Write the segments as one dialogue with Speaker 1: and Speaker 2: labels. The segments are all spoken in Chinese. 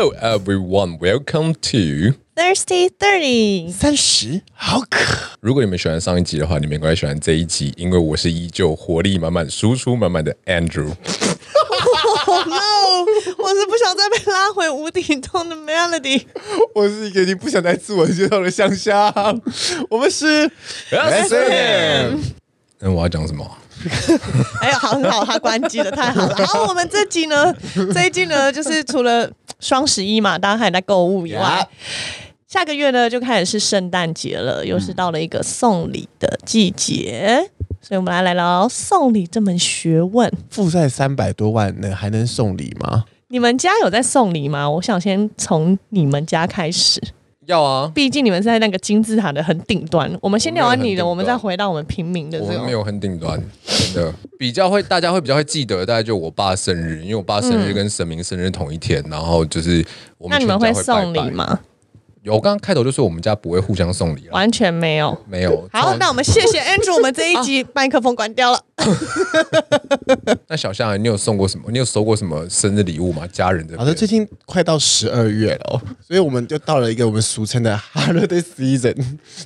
Speaker 1: Hello everyone, welcome to
Speaker 2: Thirsty Thirty。
Speaker 3: 三十，好渴。
Speaker 1: 如果你们喜欢上一集的话，你们应该喜欢这一集，因为我是依旧活力满满、输出满满的 Andrew。
Speaker 2: Oh no！我是不想再被拉回无底洞的 Melody。
Speaker 3: 我是一个你不想再自我介绍的香香。我们是
Speaker 1: SM。那我要讲什么？
Speaker 2: 哎呀，好，很好，他关机了，太好了。好，我们这集呢，这一季呢，就是除了双十一嘛，大家还在购物以外.下个月呢就开始是圣诞节了，又是到了一个送礼的季节，嗯、所以我们来来聊送礼这门学问。
Speaker 3: 负债三百多万那，还能送礼吗？
Speaker 2: 你们家有在送礼吗？我想先从你们家开始。
Speaker 1: 要啊，
Speaker 2: 毕竟你们是在那个金字塔的很顶端。我们先聊完你的，我，们再回到我们平民的这。
Speaker 1: 我没有很顶端，真的比较会，大家会比较会记得，大概就我爸生日，因为我爸生日跟神明生日同一天，嗯、然后就是我们。那你们会送礼吗？有，我刚刚开头就说我们家不会互相送礼，
Speaker 2: 完全没有，
Speaker 1: 没有。
Speaker 2: 好，那我们谢谢 Andrew，我们这一集麦克风关掉了。
Speaker 1: 那小夏，你有送过什么？你有收过什么生日礼物吗？家人的？
Speaker 3: 好的，最近快到十二月了，所以我们就到了一个我们俗称的 holiday season，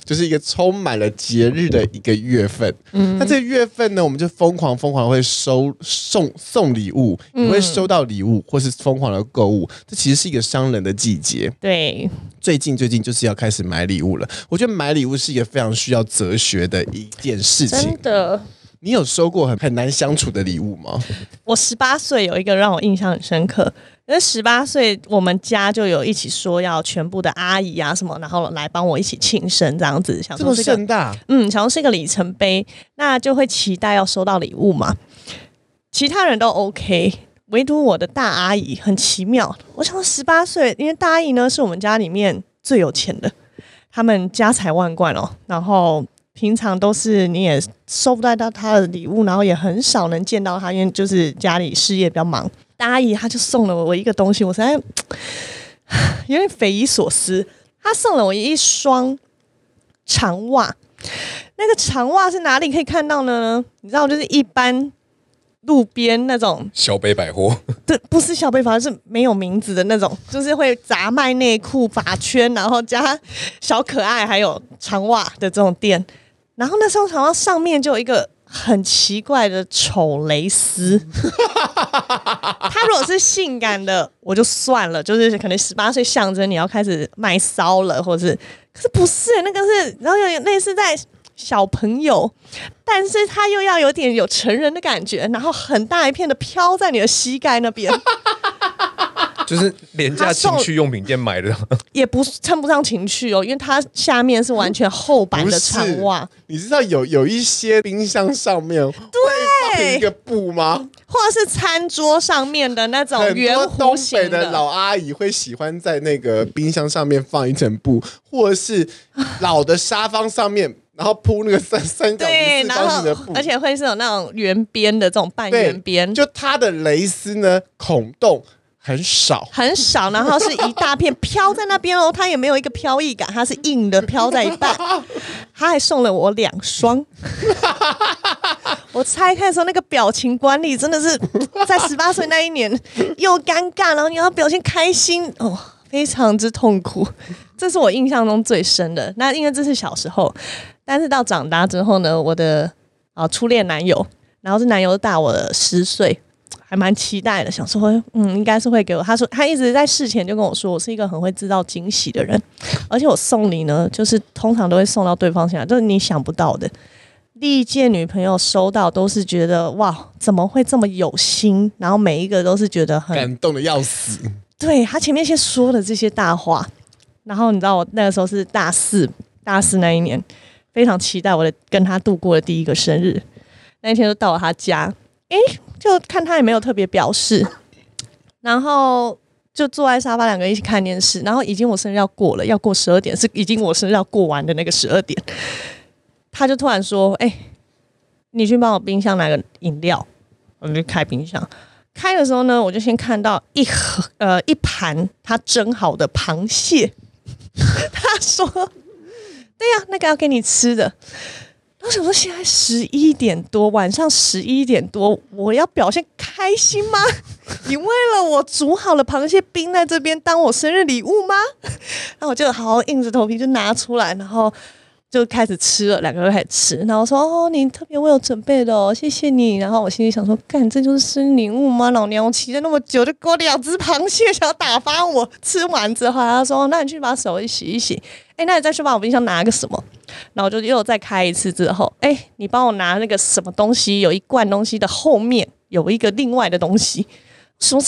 Speaker 3: 就是一个充满了节日的一个月份。嗯，那这个月份呢，我们就疯狂疯狂会收送送礼物，你会收到礼物，或是疯狂的购物。这其实是一个商人的季节。
Speaker 2: 对，
Speaker 3: 最近最近就是要开始买礼物了。我觉得买礼物是一个非常需要哲学的一件事情。
Speaker 2: 真的。
Speaker 3: 你有收过很很难相处的礼物吗？
Speaker 2: 我十八岁有一个让我印象很深刻，因为十八岁我们家就有一起说要全部的阿姨啊什么，然后来帮我一起庆生这样子，想说
Speaker 3: 这么盛大，
Speaker 2: 嗯，想说是一个里程碑，那就会期待要收到礼物嘛。其他人都 OK，唯独我的大阿姨很奇妙。我想说十八岁，因为大阿姨呢是我们家里面最有钱的，他们家财万贯哦，然后。平常都是你也收不到到他的礼物，然后也很少能见到他，因为就是家里事业比较忙。大阿姨她就送了我一个东西，我实在 有点匪夷所思。她送了我一双长袜，那个长袜是哪里可以看到呢？你知道，就是一般。路边那种
Speaker 1: 小北百货，
Speaker 2: 对，不是小北百货，是没有名字的那种，就是会杂卖内裤、发圈，然后加小可爱，还有长袜的这种店。然后那双长袜上面就有一个很奇怪的丑蕾丝。它如果是性感的，我就算了，就是可能十八岁象征你要开始卖骚了，或者是，可是不是那个是，然后有点类似在。小朋友，但是他又要有点有成人的感觉，然后很大一片的飘在你的膝盖那边，
Speaker 1: 就是廉价情趣用品店买的，
Speaker 2: 也不称不上情趣哦，因为它下面是完全厚版的长袜。
Speaker 3: 你知道有有一些冰箱上面对一个布吗？
Speaker 2: 或者是餐桌上面的那种圆弧形的
Speaker 3: 老阿姨会喜欢在那个冰箱上面放一层布，或者是老的沙发上面。然后铺那个三三角形、四方形的布，
Speaker 2: 而且会是有那种圆边的这种半圆边。
Speaker 3: 就它的蕾丝呢，孔洞很少，
Speaker 2: 很少，然后是一大片飘在那边哦，它也没有一个飘逸感，它是硬的飘在一半。他还送了我两双，我拆开的时候那个表情管理真的是在十八岁那一年 又尴尬，然后你要表现开心哦。非常之痛苦，这是我印象中最深的。那因为这是小时候，但是到长大之后呢，我的啊初恋男友，然后这男友大我十岁，还蛮期待的，想说嗯，应该是会给我。他说他一直在事前就跟我说，我是一个很会制造惊喜的人，而且我送礼呢，就是通常都会送到对方心里，就是你想不到的。历届女朋友收到都是觉得哇，怎么会这么有心？然后每一个都是觉得很
Speaker 3: 感动的要死。
Speaker 2: 对，他前面先说的这些大话，然后你知道我那个时候是大四，大四那一年非常期待我的跟他度过的第一个生日，那一天就到了他家，诶，就看他也没有特别表示，然后就坐在沙发两个人一起看电视，然后已经我生日要过了，要过十二点，是已经我生日要过完的那个十二点，他就突然说：“诶，你去帮我冰箱拿个饮料。”我就开冰箱。开的时候呢，我就先看到一盒呃一盘他蒸好的螃蟹。他说：“对呀、那个要给你吃的。”我想说，现在十一点多，晚上十一点多，我要表现开心吗？你为了我煮好了螃蟹冰在这边当我生日礼物吗？然后我就好好硬着头皮就拿出来，然后就开始吃了，两个人开始吃，然后说：“哦，你特别为我准备的，谢谢你。”然后我心里想说：“干，这就是生日礼物吗？老娘我骑了那么久，就给我两只螃蟹，想要打发我。”吃完之后，他说：“那你去把手一洗一洗。”哎，那你再去把我冰箱拿个什么？然后就又再开一次之后，哎，你帮我拿那个什么东西？有一罐东西的后面有一个另外的东西，什么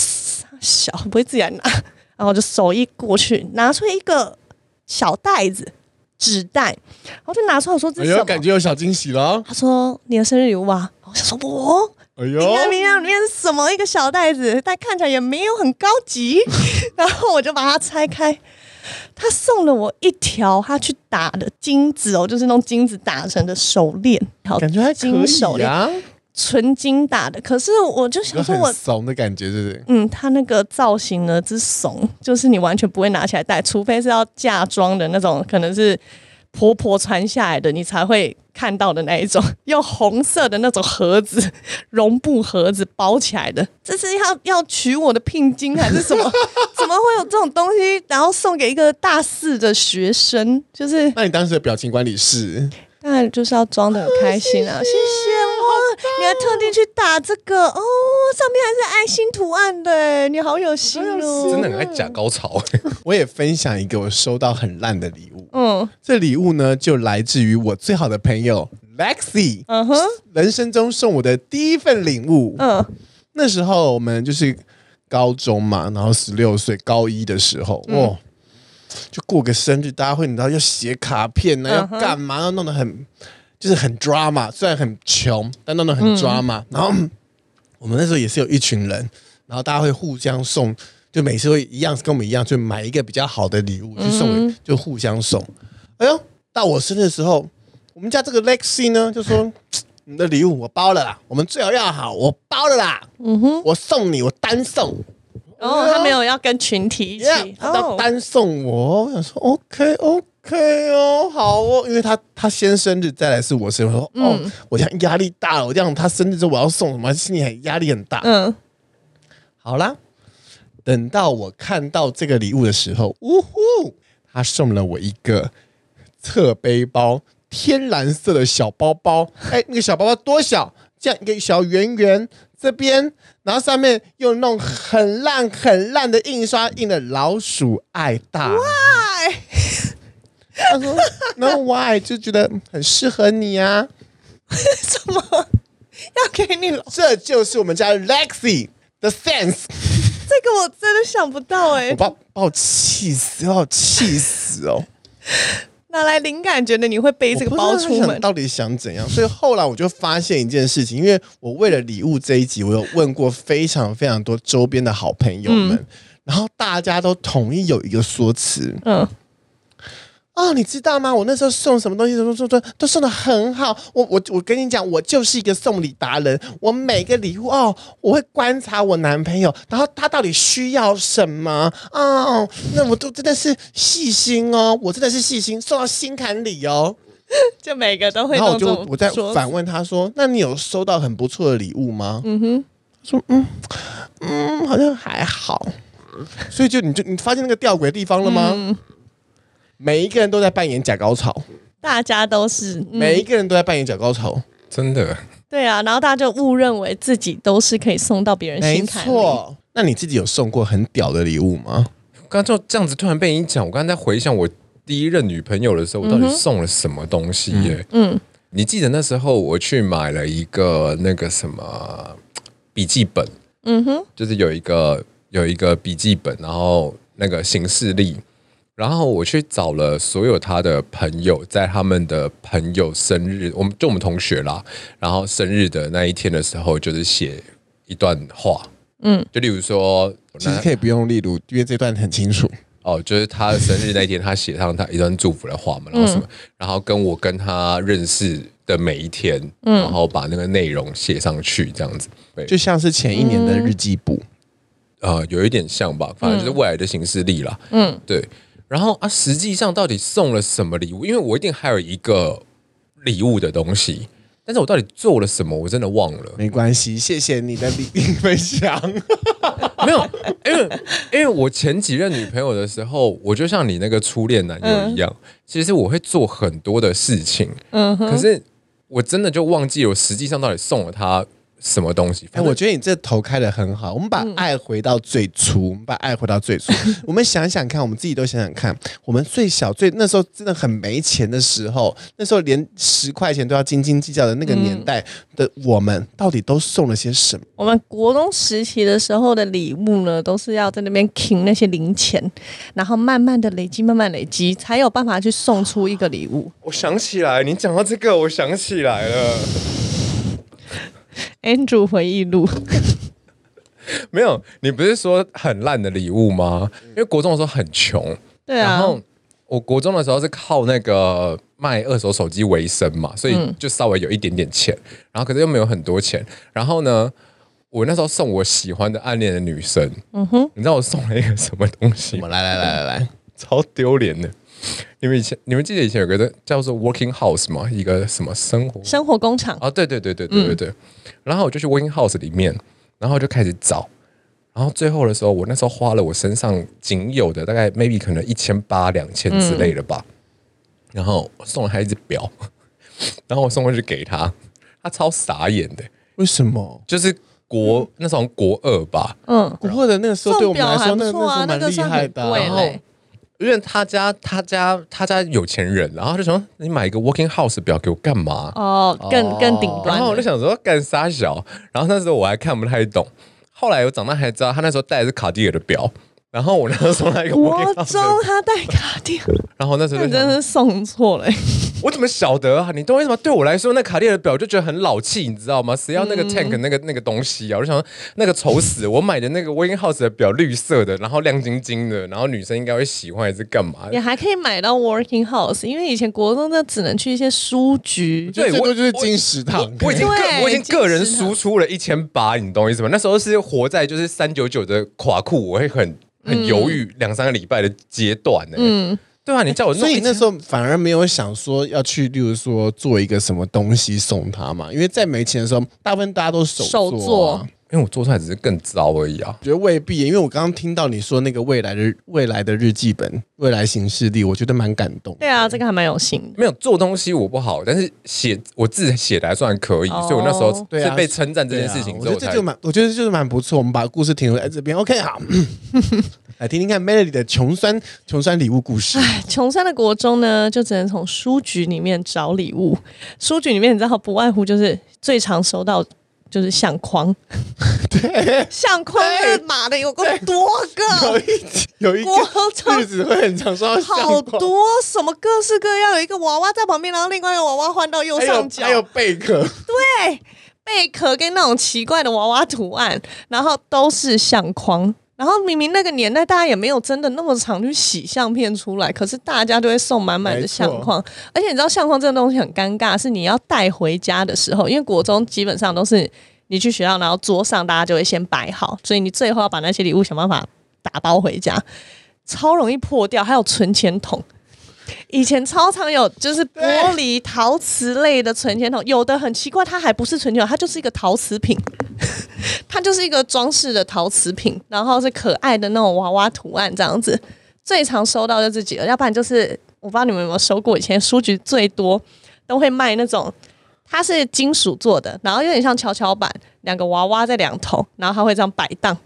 Speaker 2: 小不会自己来拿，然后就手一过去，拿出一个小袋子纸袋，然后就拿出来说：“这是什么？”
Speaker 3: 感觉有小惊喜了。
Speaker 2: 他说：“你的生日礼物啊。”我想说：“我，哎呦，你看冰箱里面是什么？一个小袋子，但看起来也没有很高级。”然后我就把它拆开。他送了我一条他去打的金子哦，就是用金子打成的手链，
Speaker 3: 感觉还金手链，
Speaker 2: 纯金打的。可是我就想说我，我
Speaker 3: 怂的感觉，是不是？
Speaker 2: 嗯，他那个造型呢，之怂，就是你完全不会拿起来戴，除非是要嫁妆的那种，可能是。婆婆传下来的，你才会看到的那一种，用红色的那种盒子，绒布盒子包起来的，这是要要取我的聘金还是什么？怎么会有这种东西？然后送给一个大四的学生，就是？
Speaker 3: 那你当时的表情管理是？
Speaker 2: 当然就是要装的很开心啊！谢谢我，你还特地去打这个哦，上面还是爱心图案的，你好有心哦，
Speaker 1: 真的很爱假高潮。
Speaker 3: 我也分享一个我收到很烂的礼物，嗯，这礼物呢就来自于我最好的朋友 Lexi，嗯哼，人生中送我的第一份礼物，嗯，那时候我们就是高中嘛，然后十六岁高一的时候，哇。嗯就过个生日，大家会你知道要写卡片呢，要干嘛？要弄得很，就是很 drama。虽然很穷，但弄得很 drama。然后 我们那时候也是有一群人，然后大家会互相送，就每次会一样跟我们一样，就买一个比较好的礼物去送，就互相送。哎呦，到我生日的时候，我们家这个 Lexi 呢就说：“ 你的礼物我包了啦，我们最好要好，我包了啦。嗯哼，我送你，我单送。”
Speaker 2: 然后他没有要跟群体一起，yeah,
Speaker 3: 他要单送我。我想说，OK OK 哦，好哦，因为他他先生日，再来是我生日。我说，哦，嗯、我这样压力大了，我这样他生日之后我要送什么，心里很压力很大。嗯，好啦，等到我看到这个礼物的时候，呜呼，他送了我一个侧背包，天蓝色的小包包。哎，那个小包包多小？这样一个小圆圆。这边，然后上面用那种很烂很烂的印刷印的老鼠爱大。Why？他说：“No why？就觉得很适合你啊。”
Speaker 2: 为什么要给你？
Speaker 3: 这就是我们家 Lexi 的 sense。
Speaker 2: 这个我真的想不到哎、欸！
Speaker 3: 我把把我气死，把我气死哦！
Speaker 2: 哪来灵感？觉得你会背这个包出门？
Speaker 3: 到底想怎样？所以后来我就发现一件事情，因为我为了礼物这一集，我有问过非常非常多周边的好朋友们，嗯、然后大家都统一有一个说辞，嗯。哦，你知道吗？我那时候送什么东西，都都都都送的很好。我我我跟你讲，我就是一个送礼达人。我每个礼物哦，我会观察我男朋友，然后他到底需要什么哦。那我都真的是细心哦，我真的是细心，送到心坎里哦。
Speaker 2: 就每个都会。
Speaker 3: 然后我就我在反问他说：“那你有收到很不错的礼物吗？”嗯哼，说嗯嗯，好像还好。所以就你就你发现那个吊诡的地方了吗？嗯每一个人都在扮演假高潮，
Speaker 2: 大家都是、
Speaker 3: 嗯、每一个人都在扮演假高潮，
Speaker 1: 真的。
Speaker 2: 对啊，然后大家就误认为自己都是可以送到别人心坎里。没错，
Speaker 3: 那你自己有送过很屌的礼物吗？
Speaker 1: 刚刚就这样子突然被你讲，我刚才在回想我第一任女朋友的时候，我到底送了什么东西耶？嗯，嗯，你记得那时候我去买了一个那个什么笔记本，嗯哼，就是有一个有一个笔记本，然后那个行事历。然后我去找了所有他的朋友，在他们的朋友生日，我们就我们同学啦。然后生日的那一天的时候，就是写一段话，嗯，就例如说，
Speaker 3: 其实可以不用例如，因为这段很清楚。
Speaker 1: 哦，就是他的生日那一天，他写上他一段祝福的话嘛，然后什么，嗯、然后跟我跟他认识的每一天，嗯，然后把那个内容写上去，这样子，对，
Speaker 3: 就像是前一年的日记簿，
Speaker 1: 呃，有一点像吧，反正就是未来的行事历啦，嗯，对。然后啊，实际上到底送了什么礼物？因为我一定还有一个礼物的东西。但是我到底做了什么，我真的忘了。
Speaker 3: 没关系，谢谢你的礼物分享。
Speaker 1: 没有，因为因为我前几任女朋友的时候，我就像你那个初恋男友一样，嗯、其实我会做很多的事情。嗯，可是我真的就忘记我实际上到底送了她。什么东西？哎，
Speaker 3: 我觉得你这头开的很好。我们把爱回到最初，我们把爱回到最初。我们想想看，我们自己都想想看，我们最小最那时候真的很没钱的时候，那时候连十块钱都要斤斤计较的那个年代的我们，到底都送了些什么？
Speaker 2: 我们国中时期的时候的礼物呢，都是要在那边拼那些零钱，然后慢慢的累积，慢慢累积，才有办法去送出一个礼物。
Speaker 1: 我想起来，你讲到这个，我想起来了。
Speaker 2: Andrew 回忆录，
Speaker 1: 没有，你不是说很烂的礼物吗？因为国中的时候很穷，
Speaker 2: 对啊。
Speaker 1: 然后我国中的时候是靠那个卖二手手机为生嘛，所以就稍微有一点点钱。嗯、然后可是又没有很多钱。然后呢，我那时候送我喜欢的暗恋的女生，嗯哼，你知道我送了一个什么东西吗？
Speaker 3: 来来来来来，
Speaker 1: 超丢脸的。你们以前，你们记得以前有个叫做 Working House 吗？一个什么生活
Speaker 2: 生活工厂？
Speaker 1: 啊，对对对对对对对。嗯、然后我就去 Working House 里面，然后就开始找，然后最后的时候，我那时候花了我身上仅有的大概 maybe 可能一千八两千之类的吧。嗯、然后送了他一只表，然后我送过去给他，他超傻眼的。
Speaker 3: 为什么？
Speaker 1: 就是国、嗯、那时候国二吧，
Speaker 3: 嗯，国二的那个时候对我们来说，那个那蛮厉害的。
Speaker 2: 然后
Speaker 1: 因为他家他家他家有钱人，然后他就说，你买一个 Working House 表给我干嘛？
Speaker 2: 哦，更更顶端。
Speaker 1: 然后我就想说干啥小？然后那时候我还看不太懂。后来我长大才知道，他那时候戴的是卡地亚的表。然后我那时候送他一个
Speaker 2: 国中他戴卡地亚。
Speaker 1: 然后那时候
Speaker 2: 你真的是送错了。
Speaker 1: 我怎么晓得啊？你懂我意思吗？对我来说，那卡地亚的表就觉得很老气，你知道吗？谁要那个 tank 那个那个东西啊？我就想说，那个丑死！我买的那个 Working House 的表，绿色的，然后亮晶晶的，然后女生应该会喜欢，还是干嘛？
Speaker 2: 你还可以买到 Working House，因为以前国中那只能去一些书局，
Speaker 3: 对，最多就是金石堂。
Speaker 1: 我已经个我已经个人输出了一千八，你懂我意思吗？那时候是活在就是三九九的垮裤，我会很很犹豫两三个礼拜的阶段呢。嗯。对啊，你叫我，
Speaker 3: 所以那时候反而没有想说要去，例如说做一个什么东西送他嘛。因为在没钱的时候，大部分大家都手做，啊，手做，
Speaker 1: 因为我做出来只是更糟而已啊。
Speaker 3: 觉得未必，因为我刚刚听到你说那个未来的未来的日记本，未来行事历，我觉得蛮感动。
Speaker 2: 对啊，这个还蛮有心。
Speaker 1: 没有做东西我不好，但是写我字写的还算可以，哦，所以我那时候是被称赞这件事情之后，啊，我觉得这就蛮，
Speaker 3: 我觉得就是蛮不错。我们把故事停留在这边，OK，好。来听听看 Melody 的穷酸穷酸礼物故事。
Speaker 2: 哎，穷酸的国中呢，就只能从书局里面找礼物。书局里面你知道不外乎就是最常收到就是相框，
Speaker 3: 对，
Speaker 2: 相框是码的有个多个，
Speaker 3: 有一有一个日子会很常说
Speaker 2: 好多什么各式各样，有一个娃娃在旁边，然后另外一个娃娃换到右上角，
Speaker 3: 还有贝壳，
Speaker 2: 对，贝壳跟那种奇怪的娃娃图案，然后都是相框。然后明明那个年代，大家也没有真的那么常去洗相片出来，可是大家都会送满满的相框。而且你知道相框这个东西很尴尬，是你要带回家的时候，因为国中基本上都是你去学校，然后桌上大家就会先摆好，所以你最后要把那些礼物想办法打包回家，超容易破掉。还有存钱筒。以前超常有就是玻璃陶瓷类的存钱筒，有的很奇怪，它还不是存钱筒，它就是一个陶瓷品，它就是一个装饰的陶瓷品，然后是可爱的那种娃娃图案这样子。最常收到就这几个，要不然就是我不知道你们有没有收过，以前书局最多都会卖那种，它是金属做的，然后有点像跷跷板，两个娃娃在两头，然后它会这样摆荡。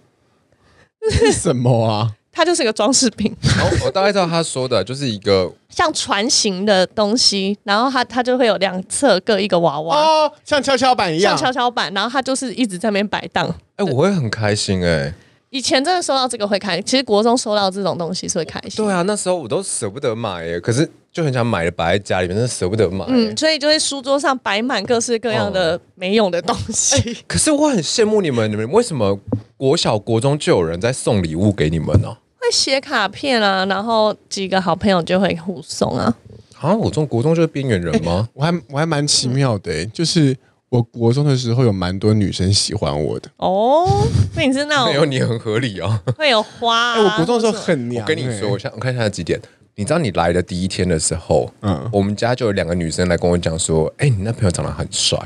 Speaker 3: 是什么啊？
Speaker 2: 它就是一个装饰品。
Speaker 1: 我我大概知道他说的，就是一个
Speaker 2: 像船型的东西，然后它它就会有两侧各一个娃娃，
Speaker 3: 哦，像跷跷板一样，
Speaker 2: 像跷跷板，然后它就是一直在那边摆荡。
Speaker 1: 哎、欸，我会很开心哎、欸。
Speaker 2: 以前真的收到这个会开心，其实国中收到这种东西是会开心。
Speaker 1: 对啊，那时候我都舍不得买耶，可是就很想买的摆在家里面，真的舍不得买。
Speaker 2: 嗯，所以就会书桌上摆满各式各样的没用的东西。
Speaker 1: 可是我很羡慕你们，你们为什么国小国中就有人在送礼物给你们呢、啊？
Speaker 2: 会写卡片啊，然后几个好朋友就会互送啊。
Speaker 1: 啊，我中国中就是边缘人吗？
Speaker 3: 欸、我还我还蛮奇妙的、欸，就是我国中的时候有蛮多女生喜欢我的。
Speaker 2: 哦，那你是那种
Speaker 1: 没有你很合理哦，
Speaker 2: 会有花、啊
Speaker 3: 欸。我国中的时候很娘、欸。
Speaker 1: 我跟你说，我想我看一下几点。你知道你来的第一天的时候，嗯，我们家就有两个女生来跟我讲说，哎、欸，你那朋友长得很帅。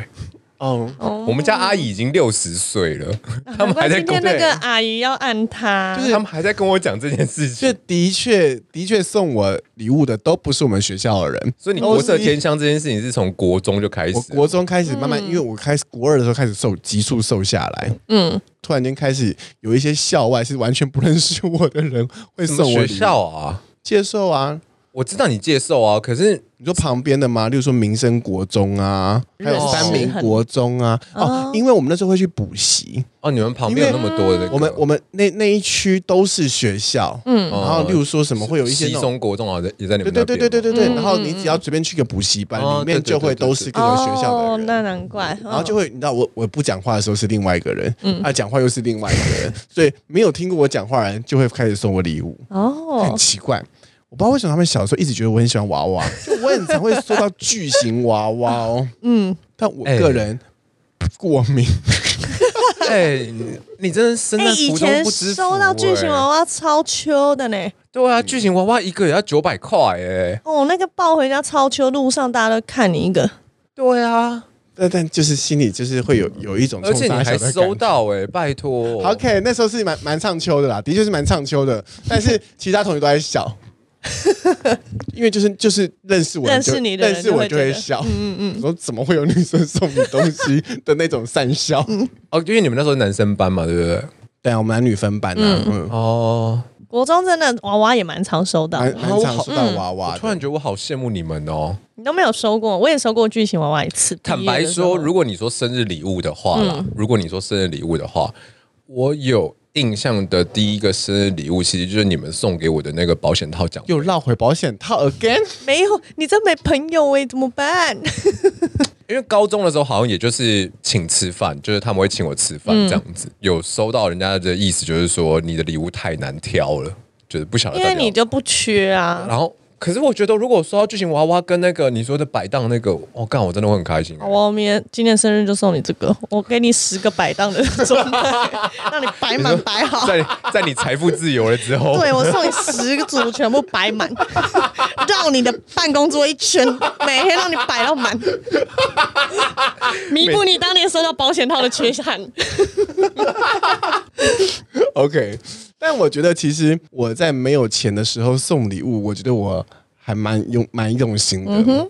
Speaker 1: 哦，oh, 我们家阿姨已经六十岁了，他们还在。今天
Speaker 2: 那个阿姨要按他，
Speaker 1: 就是他们还在跟我讲这件事情。
Speaker 3: 就的确，的确送我礼物的都不是我们学校的人，
Speaker 1: 所以你国色天香这件事情是从国中就开始。
Speaker 3: 我国中开始慢慢，嗯、因为我开始国二的时候开始瘦，急速瘦下来。嗯，突然间开始有一些校外是完全不认识我的人会送我礼物。
Speaker 1: 学校啊，
Speaker 3: 接受啊。
Speaker 1: 我知道你接受啊，可是
Speaker 3: 你说旁边的吗？例如说民生国中啊，还有三民国中啊。哦，因为我们那时候会去补习
Speaker 1: 哦。你们旁边有那么多的，
Speaker 3: 我们我们那那一区都是学校，嗯。然后例如说什么会有一些
Speaker 1: 西松国中啊，也在你们
Speaker 3: 对对对对对对对。然后你只要随便去个补习班，里面就会都是各个学校的人。
Speaker 2: 哦，那难怪。
Speaker 3: 然后就会你知道我我不讲话的时候是另外一个人，嗯，他讲话又是另外一个人，所以没有听过我讲话的人就会开始送我礼物。哦，很奇怪。我不知道为什么他们小时候一直觉得我很喜欢娃娃，就我很常会收到巨型娃娃哦。嗯，但我个人过敏。
Speaker 1: 哎，你真的生在福中不知福。
Speaker 2: 收到巨型娃娃超秋的呢。
Speaker 1: 对啊，巨型娃娃一个也要九百块哎。
Speaker 2: 哦，那个抱回家超秋，路上大家都看你一个。
Speaker 1: 对啊，
Speaker 3: 但但就是心里就是会有有一种，
Speaker 1: 而且你还收到哎，拜托。
Speaker 3: OK，那时候是蛮蛮唱秋的啦，的确是蛮唱秋的，但是其他同学都在笑。因为就是就是认识我，认识你的，认识我就会笑。嗯嗯，说怎么会有女生送你东西的那种善笑？
Speaker 1: 哦，因为你们那时候男生班嘛，对不对？
Speaker 3: 对啊，我们男女分班啊。嗯
Speaker 2: 哦，国中真的娃娃也蛮常收到，
Speaker 3: 蛮常收到娃娃。
Speaker 1: 突然觉得我好羡慕你们哦。
Speaker 2: 你都没有收过，我也收过巨型娃娃一次。
Speaker 1: 坦白说，如果你说生日礼物的话啦，如果你说生日礼物的话，我有。印象的第一个生日礼物，其实就是你们送给我的那个保险套奖。
Speaker 3: 又绕回保险套 again？
Speaker 2: 没有，你这没朋友哎，怎么办？
Speaker 1: 因为高中的时候好像也就是请吃饭，就是他们会请我吃饭这样子。嗯、有收到人家的意思，就是说你的礼物太难挑了，就是不晓得。
Speaker 2: 因为你就不缺啊。
Speaker 1: 然后。可是我觉得，如果说到巨型娃娃跟那个你说的摆档那个，我、哦、干，我真的会很开心。
Speaker 2: 我明天今年生日就送你这个，我给你十个摆档的装备，让你摆满摆好。
Speaker 1: 在在你财富自由了之后，
Speaker 2: 对，我送你十个组全部摆满，绕你的办公桌一圈，每天让你摆到满，弥补你当年收到保险套的缺憾。
Speaker 3: OK。但我觉得，其实我在没有钱的时候送礼物，我觉得我还蛮用蛮用心的。嗯、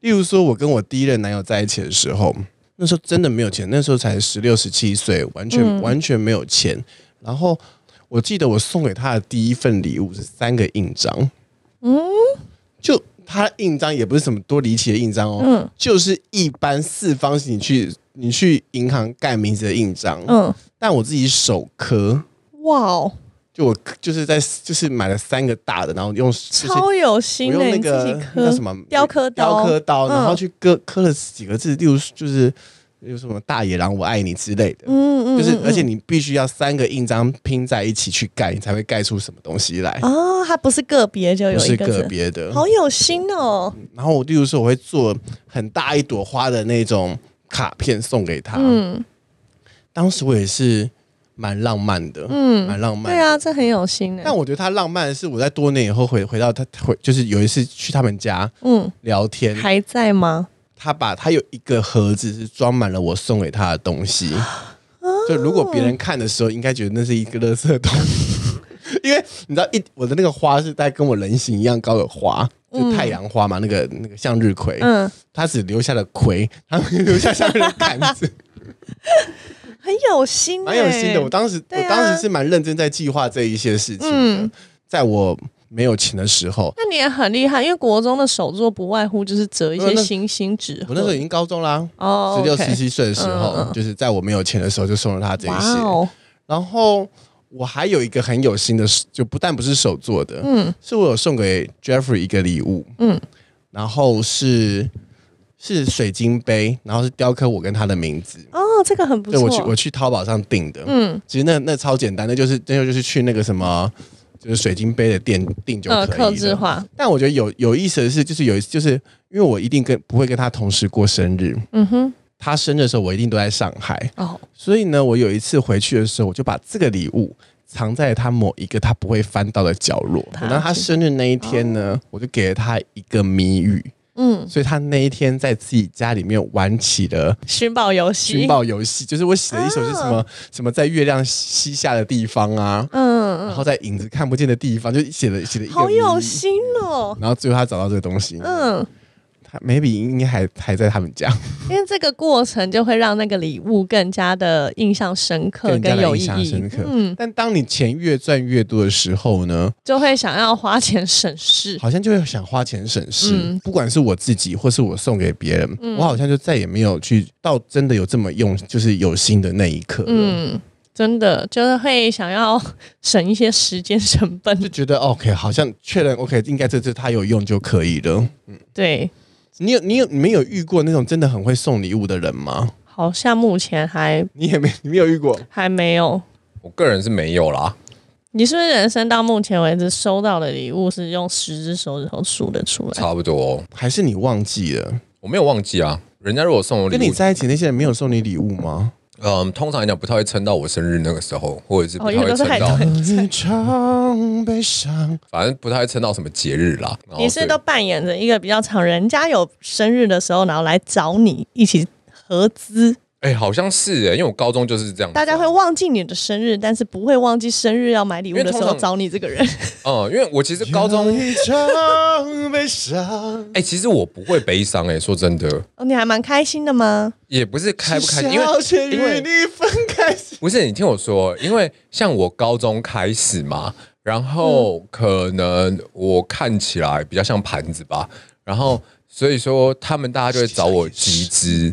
Speaker 3: 例如说，我跟我第一任男友在一起的时候，那时候真的没有钱，那时候才十六、十七岁，完全、嗯、完全没有钱。然后我记得我送给他的第一份礼物是三个印章。嗯，就他印章也不是什么多离奇的印章哦，嗯、就是一般四方形，你去你去银行盖名字的印章。嗯，但我自己手刻。哇哦！就我就是在就是买了三个大的，然后用
Speaker 2: 超有心我，用那个
Speaker 3: 那什么
Speaker 2: 雕刻
Speaker 3: 刀，雕刻刀，然后去刻刻了几个字，例如就是有什么大野狼我爱你之类的，嗯嗯，就是而且你必须要三个印章拼在一起去盖，你才会盖出什么东西来。
Speaker 2: 哦，它不是个别就有一个
Speaker 3: 是个别的，
Speaker 2: 好有心哦。
Speaker 3: 然后我例如说我会做很大一朵花的那种卡片送给他，嗯，当时我也是。蛮浪漫的，嗯，蛮浪漫。
Speaker 2: 对啊，这很有心的。
Speaker 3: 但我觉得他浪漫的是，我在多年以后回回到他回，就是有一次去他们家，嗯，聊天
Speaker 2: 还在吗？
Speaker 3: 他把他有一个盒子是装满了我送给他的东西，就如果别人看的时候，应该觉得那是一个垃圾桶，因为你知道一我的那个花是带跟我人形一样高的花，就太阳花嘛，那个那个向日葵，嗯，他只留下了葵，他没留下向日 杆子。
Speaker 2: 很有心，蛮
Speaker 3: 有心的。我当时，啊、我当时是蛮认真在计划这一些事情的。嗯、在我没有钱的时候，
Speaker 2: 那你也很厉害，因为国中的手作不外乎就是折一些星星纸。
Speaker 3: 我那时候已经高中啦，哦，十六、十七岁的时候，嗯、就是在我没有钱的时候就送了他这一些。哦、然后我还有一个很有心的，就不但不是手做的，嗯，是我有送给 Jeffrey 一个礼物，嗯，然后是。是水晶杯，然后是雕刻我跟他的名字。
Speaker 2: 哦，这个很不错。
Speaker 3: 对，我去我去淘宝上订的。嗯，其实那那超简单，那就是那就是去那个什么，就是水晶杯的店订就可以了。客制化。但我觉得有有意思的是，就是有就是因为我一定跟不会跟他同时过生日。嗯哼。他生日的时候，我一定都在上海。哦。所以呢，我有一次回去的时候，我就把这个礼物藏在他某一个他不会翻到的角落。等到他生日那一天呢，哦、我就给了他一个谜语。嗯，所以他那一天在自己家里面玩起了
Speaker 2: 寻宝游戏。
Speaker 3: 寻宝游戏就是我写了一首是什么、啊、什么在月亮西下的地方啊，嗯，然后在影子看不见的地方就写了写了一个，
Speaker 2: 好有心哦。
Speaker 3: 然后最后他找到这个东西，嗯。Maybe 应该还还在他们家，
Speaker 2: 因为这个过程就会让那个礼物更加的印象深刻，更有意义。
Speaker 3: 嗯，但当你钱越赚越多的时候呢，
Speaker 2: 就会想要花钱省事，
Speaker 3: 好像就会想花钱省事。嗯、不管是我自己，或是我送给别人，嗯、我好像就再也没有去到真的有这么用，就是有心的那一刻。
Speaker 2: 嗯，真的就是会想要省一些时间成本，
Speaker 3: 就觉得 OK，好像确认 OK，应该这次他有用就可以了。嗯，
Speaker 2: 对。
Speaker 3: 你有你有没有遇过那种真的很会送礼物的人吗？
Speaker 2: 好像目前还
Speaker 3: 你也没你没有遇过，
Speaker 2: 还没有。
Speaker 1: 我个人是没有啦。
Speaker 2: 你是不是人生到目前为止收到的礼物是用十只手指头数得出来？
Speaker 1: 差不多，
Speaker 3: 还是你忘记了？
Speaker 1: 我没有忘记啊。人家如果送我礼物，
Speaker 3: 跟你在一起那些人没有送你礼物吗？
Speaker 1: 嗯，通常来讲不太会撑到我生日那个时候，或者是不太会撑到。反正不太会撑到什么节日啦。
Speaker 2: 你是都扮演着一个比较常，人家有生日的时候，然后来找你一起合资。
Speaker 1: 哎、欸，好像是哎，因为我高中就是这样。
Speaker 2: 大家会忘记你的生日，但是不会忘记生日要买礼物的时候找你这个人。
Speaker 1: 哦、嗯，因为我其实高中一场悲伤。哎、欸，其实我不会悲伤哎，说真的。
Speaker 2: 哦，你还蛮开心的吗？
Speaker 1: 也不是开不开心，因为因为你分开。不是，你听我说，因为像我高中开始嘛，然后可能我看起来比较像盘子吧，然后所以说他们大家就会找我集资。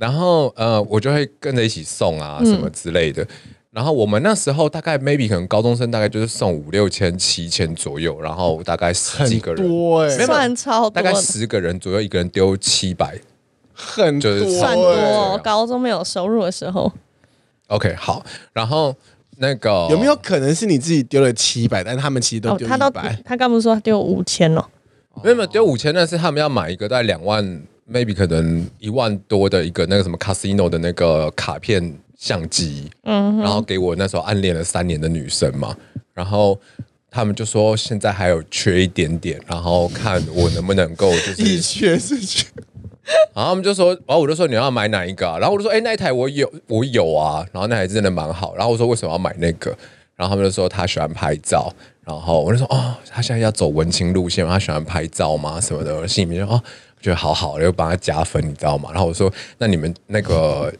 Speaker 1: 然后呃，我就会跟着一起送啊，什么之类的。嗯、然后我们那时候大概 maybe 可能高中生大概就是送五六千、七千左右，然后大概十几个人，
Speaker 3: 多哎、欸，
Speaker 2: 算超多，
Speaker 1: 大概十个人左右，一个人丢七百，
Speaker 3: 很多、欸，
Speaker 2: 算多。高中没有收入的时候
Speaker 1: ，OK 好。然后那个
Speaker 3: 有没有可能是你自己丢了七百，但他们其实都丢一百、哦？
Speaker 2: 他刚不是说他丢五千哦？
Speaker 1: 没有没有丢五千，那是他们要买一个大概两万。Maybe 可能一万多的一个那个什么 casino 的那个卡片相机，嗯，然后给我那时候暗恋了三年的女生嘛，然后他们就说现在还有缺一点点，然后看我能不能够就是
Speaker 3: 一缺是缺，
Speaker 1: 然后他们就说，然后我就说你要买哪一个啊？然后我就说，哎、欸，那一台我有，我有啊，然后那台真的蛮好，然后我说为什么要买那个？然后他们就说他喜欢拍照，然后我就说哦，他现在要走文青路线，他喜欢拍照吗什么的，我心里面就哦。觉得好好，又帮他加分，你知道吗？然后我说：“那你们那个，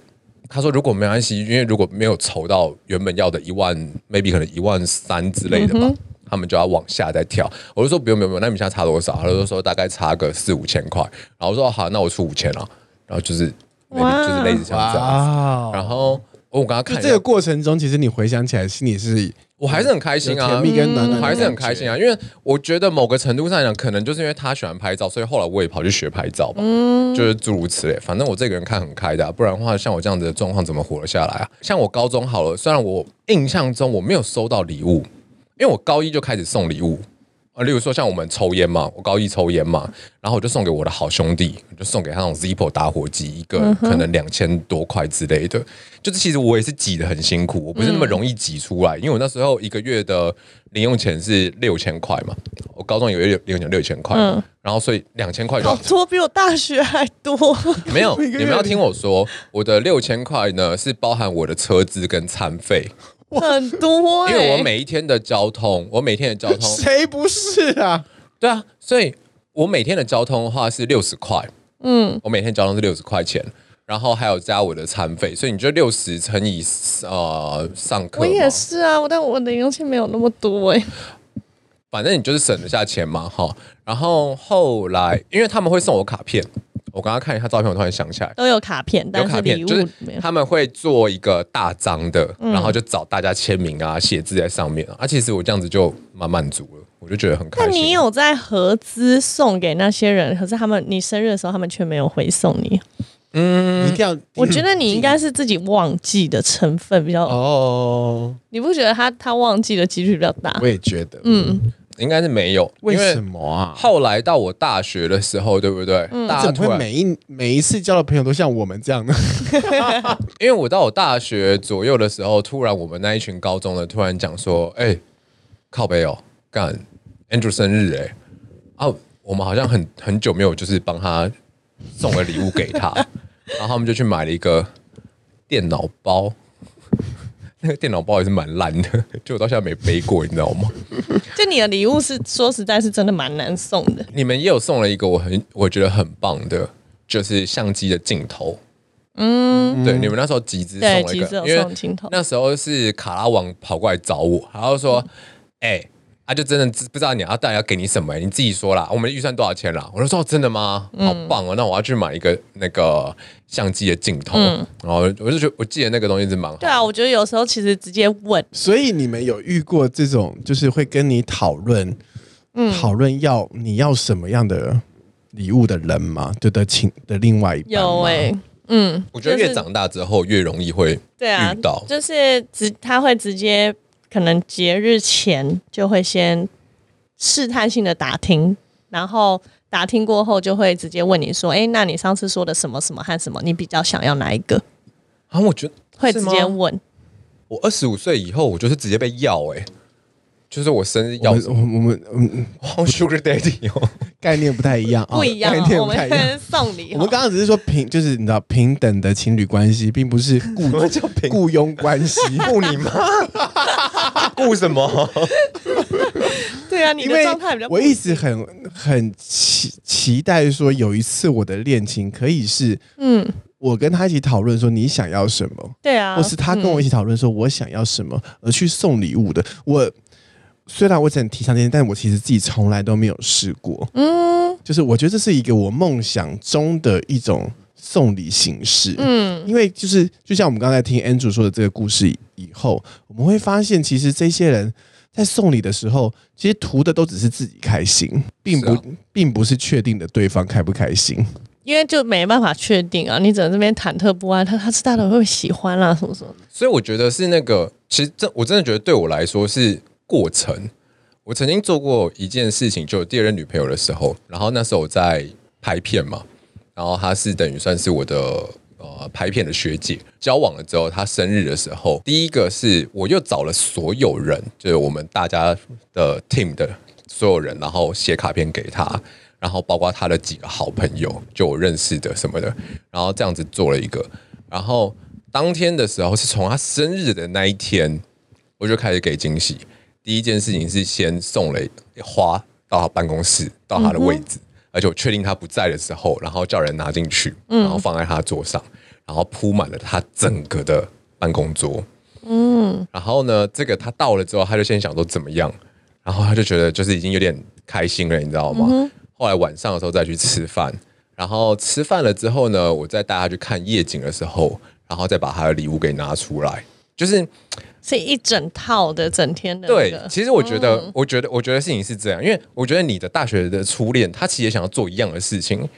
Speaker 1: 他说如果没关系，因为如果没有筹到原本要的一万，maybe 可能一万三之类的吧，嗯、他们就要往下再跳。”我就说：“不用不用不用，那你们现在差多少？”他就说：“大概差个四五千块。”然后我说：“好，那我出五千了。”然后就是哇就是类似像这样子。然后我刚刚看
Speaker 3: 这个过程中，其实你回想起来，心里是。
Speaker 1: 我还是很开心啊，甜蜜跟暖暖，我还是很开心啊，因为我觉得某个程度上讲，可能就是因为他喜欢拍照，所以后来我也跑去学拍照吧，嗯，就是诸如此类。反正我这个人看很开的啊，不然的话，像我这样子的状况怎么活了下来啊？像我高中好了，虽然我印象中我没有收到礼物，因为我高一就开始送礼物。例如说，像我们抽烟嘛，我高一抽烟嘛，然后我就送给我的好兄弟，就送给他那种 Zippo 打火机，一个可能两千多块之类的。就是其实我也是挤得很辛苦，我不是那么容易挤出来，因为我那时候一个月的零用钱是六千块嘛，我高中有一个月零用钱六千块，然后所以两千块就好
Speaker 2: 多，比我大学还多。
Speaker 1: 没有，你们要听我说，我的六千块呢是包含我的车资跟餐费。
Speaker 2: 很多、欸，
Speaker 1: 因为我每一天的交通，我每天的交通，
Speaker 3: 谁不是啊？
Speaker 1: 对啊，所以我每天的交通的话是六十块，嗯，我每天交通是六十块钱，然后还有加我的餐费，所以你就六十乘以呃上课，
Speaker 2: 我也是啊，但我的零用钱没有那么多哎、欸，
Speaker 1: 反正你就是省得下钱嘛，哈。然后后来，因为他们会送我卡片。我刚刚看一下照片，我突然想起来，
Speaker 2: 都有卡片，有卡片，
Speaker 1: 就是他们会做一个大张的，嗯、然后就找大家签名啊，写字在上面啊。其实我这样子就蛮满足了，我就觉得很开心。
Speaker 2: 那你有在合资送给那些人，可是他们你生日的时候，他们却没有回送你。
Speaker 3: 嗯，一定要。
Speaker 2: 我觉得你应该是自己忘记的成分比较哦。你不觉得他他忘记的几率比较大？
Speaker 3: 我也觉得，
Speaker 2: 嗯。
Speaker 1: 应该是没有。
Speaker 3: 为什么啊？
Speaker 1: 后来到我大学的时候，对不对？
Speaker 2: 嗯、
Speaker 1: 大家
Speaker 3: 怎么会每一每一次交的朋友都像我们这样呢？
Speaker 1: 因为我到我大学左右的时候，突然我们那一群高中的突然讲说：“哎、欸，靠北哦，干 Andrew 生日哎、欸，啊，我们好像很很久没有就是帮他送个礼物给他，然后他们就去买了一个电脑包。”那个电脑包也是蛮烂的，就我到现在没背过，你知道吗？
Speaker 2: 就你的礼物是说实在，是真的蛮难送的。
Speaker 1: 你们也有送了一个我很我觉得很棒的，就是相机的镜头。嗯，对，你们那时候集资送了一个，因为那时候是卡拉王跑过来找我，然后说：“哎、嗯。欸”他、啊、就真的不知道你要到底要给你什么，你自己说啦。我们预算多少钱啦？我就说真的吗？好棒哦！那我要去买一个那个相机的镜头。嗯、然后我就觉得我记得那个东西是蛮好。
Speaker 2: 对啊，我觉得有时候其实直接问。
Speaker 3: 所以你们有遇过这种，就是会跟你讨论，嗯，讨论要你要什么样的礼物的人吗？就的情的另外一半
Speaker 2: 有哎、欸，嗯，
Speaker 1: 我觉得越长大之后越容易会
Speaker 2: 对啊遇到，就是直他会直接。可能节日前就会先试探性的打听，然后打听过后就会直接问你说：“哎，那你上次说的什么什么和什么，你比较想要哪一个？”
Speaker 1: 啊，我觉得
Speaker 2: 会直接问。
Speaker 1: 我二十五岁以后，我就是直接被要哎、欸。就是我生日要我
Speaker 3: 们我们嗯，
Speaker 1: Sugar Daddy 哦，
Speaker 3: 概念不太一样，
Speaker 2: 不一样，概念不太一样。我们送礼，
Speaker 3: 我们刚刚只是说平，就是你知道平等的情侣关系，并不是 雇雇佣关系，
Speaker 1: 雇你妈，雇什么？
Speaker 2: 对啊，你的状态比较。
Speaker 3: 我一直很很期期待说，有一次我的恋情可以是，嗯，我跟他一起讨论说你想要什么，
Speaker 2: 对啊，
Speaker 3: 或是他跟我一起讨论说我想要什么，而去送礼物的我。虽然我只能提倡这些，但我其实自己从来都没有试过。嗯，就是我觉得这是一个我梦想中的一种送礼形式。嗯，因为就是就像我们刚才听 Andrew 说的这个故事以后，我们会发现，其实这些人在送礼的时候，其实图的都只是自己开心，并不、啊、并不是确定的对方开不开心。
Speaker 2: 因为就没办法确定啊，你只能这边忐忑不安，他他是大家会不会喜欢啦、啊，什么什么。
Speaker 1: 所以我觉得是那个，其实这我真的觉得对我来说是。过程，我曾经做过一件事情，就有第二任女朋友的时候，然后那时候我在拍片嘛，然后她是等于算是我的呃拍片的学姐，交往了之后，她生日的时候，第一个是我又找了所有人，就是我们大家的 team 的所有人，然后写卡片给她，然后包括她的几个好朋友，就我认识的什么的，然后这样子做了一个，然后当天的时候是从她生日的那一天，我就开始给惊喜。第一件事情是先送了花到他办公室，到他的位置，嗯、而且我确定他不在的时候，然后叫人拿进去，然后放在他桌上，然后铺满了他整个的办公桌。嗯，然后呢，这个他到了之后，他就先想说怎么样，然后他就觉得就是已经有点开心了，你知道吗？嗯、后来晚上的时候再去吃饭，然后吃饭了之后呢，我再带他去看夜景的时候，然后再把他的礼物给拿出来，就是。
Speaker 2: 是一整套的，整天的、
Speaker 1: 那個。对，其实我觉得，嗯、我觉得，我觉得事情是这样，因为我觉得你的大学的初恋，他其实也想要做一样的事情，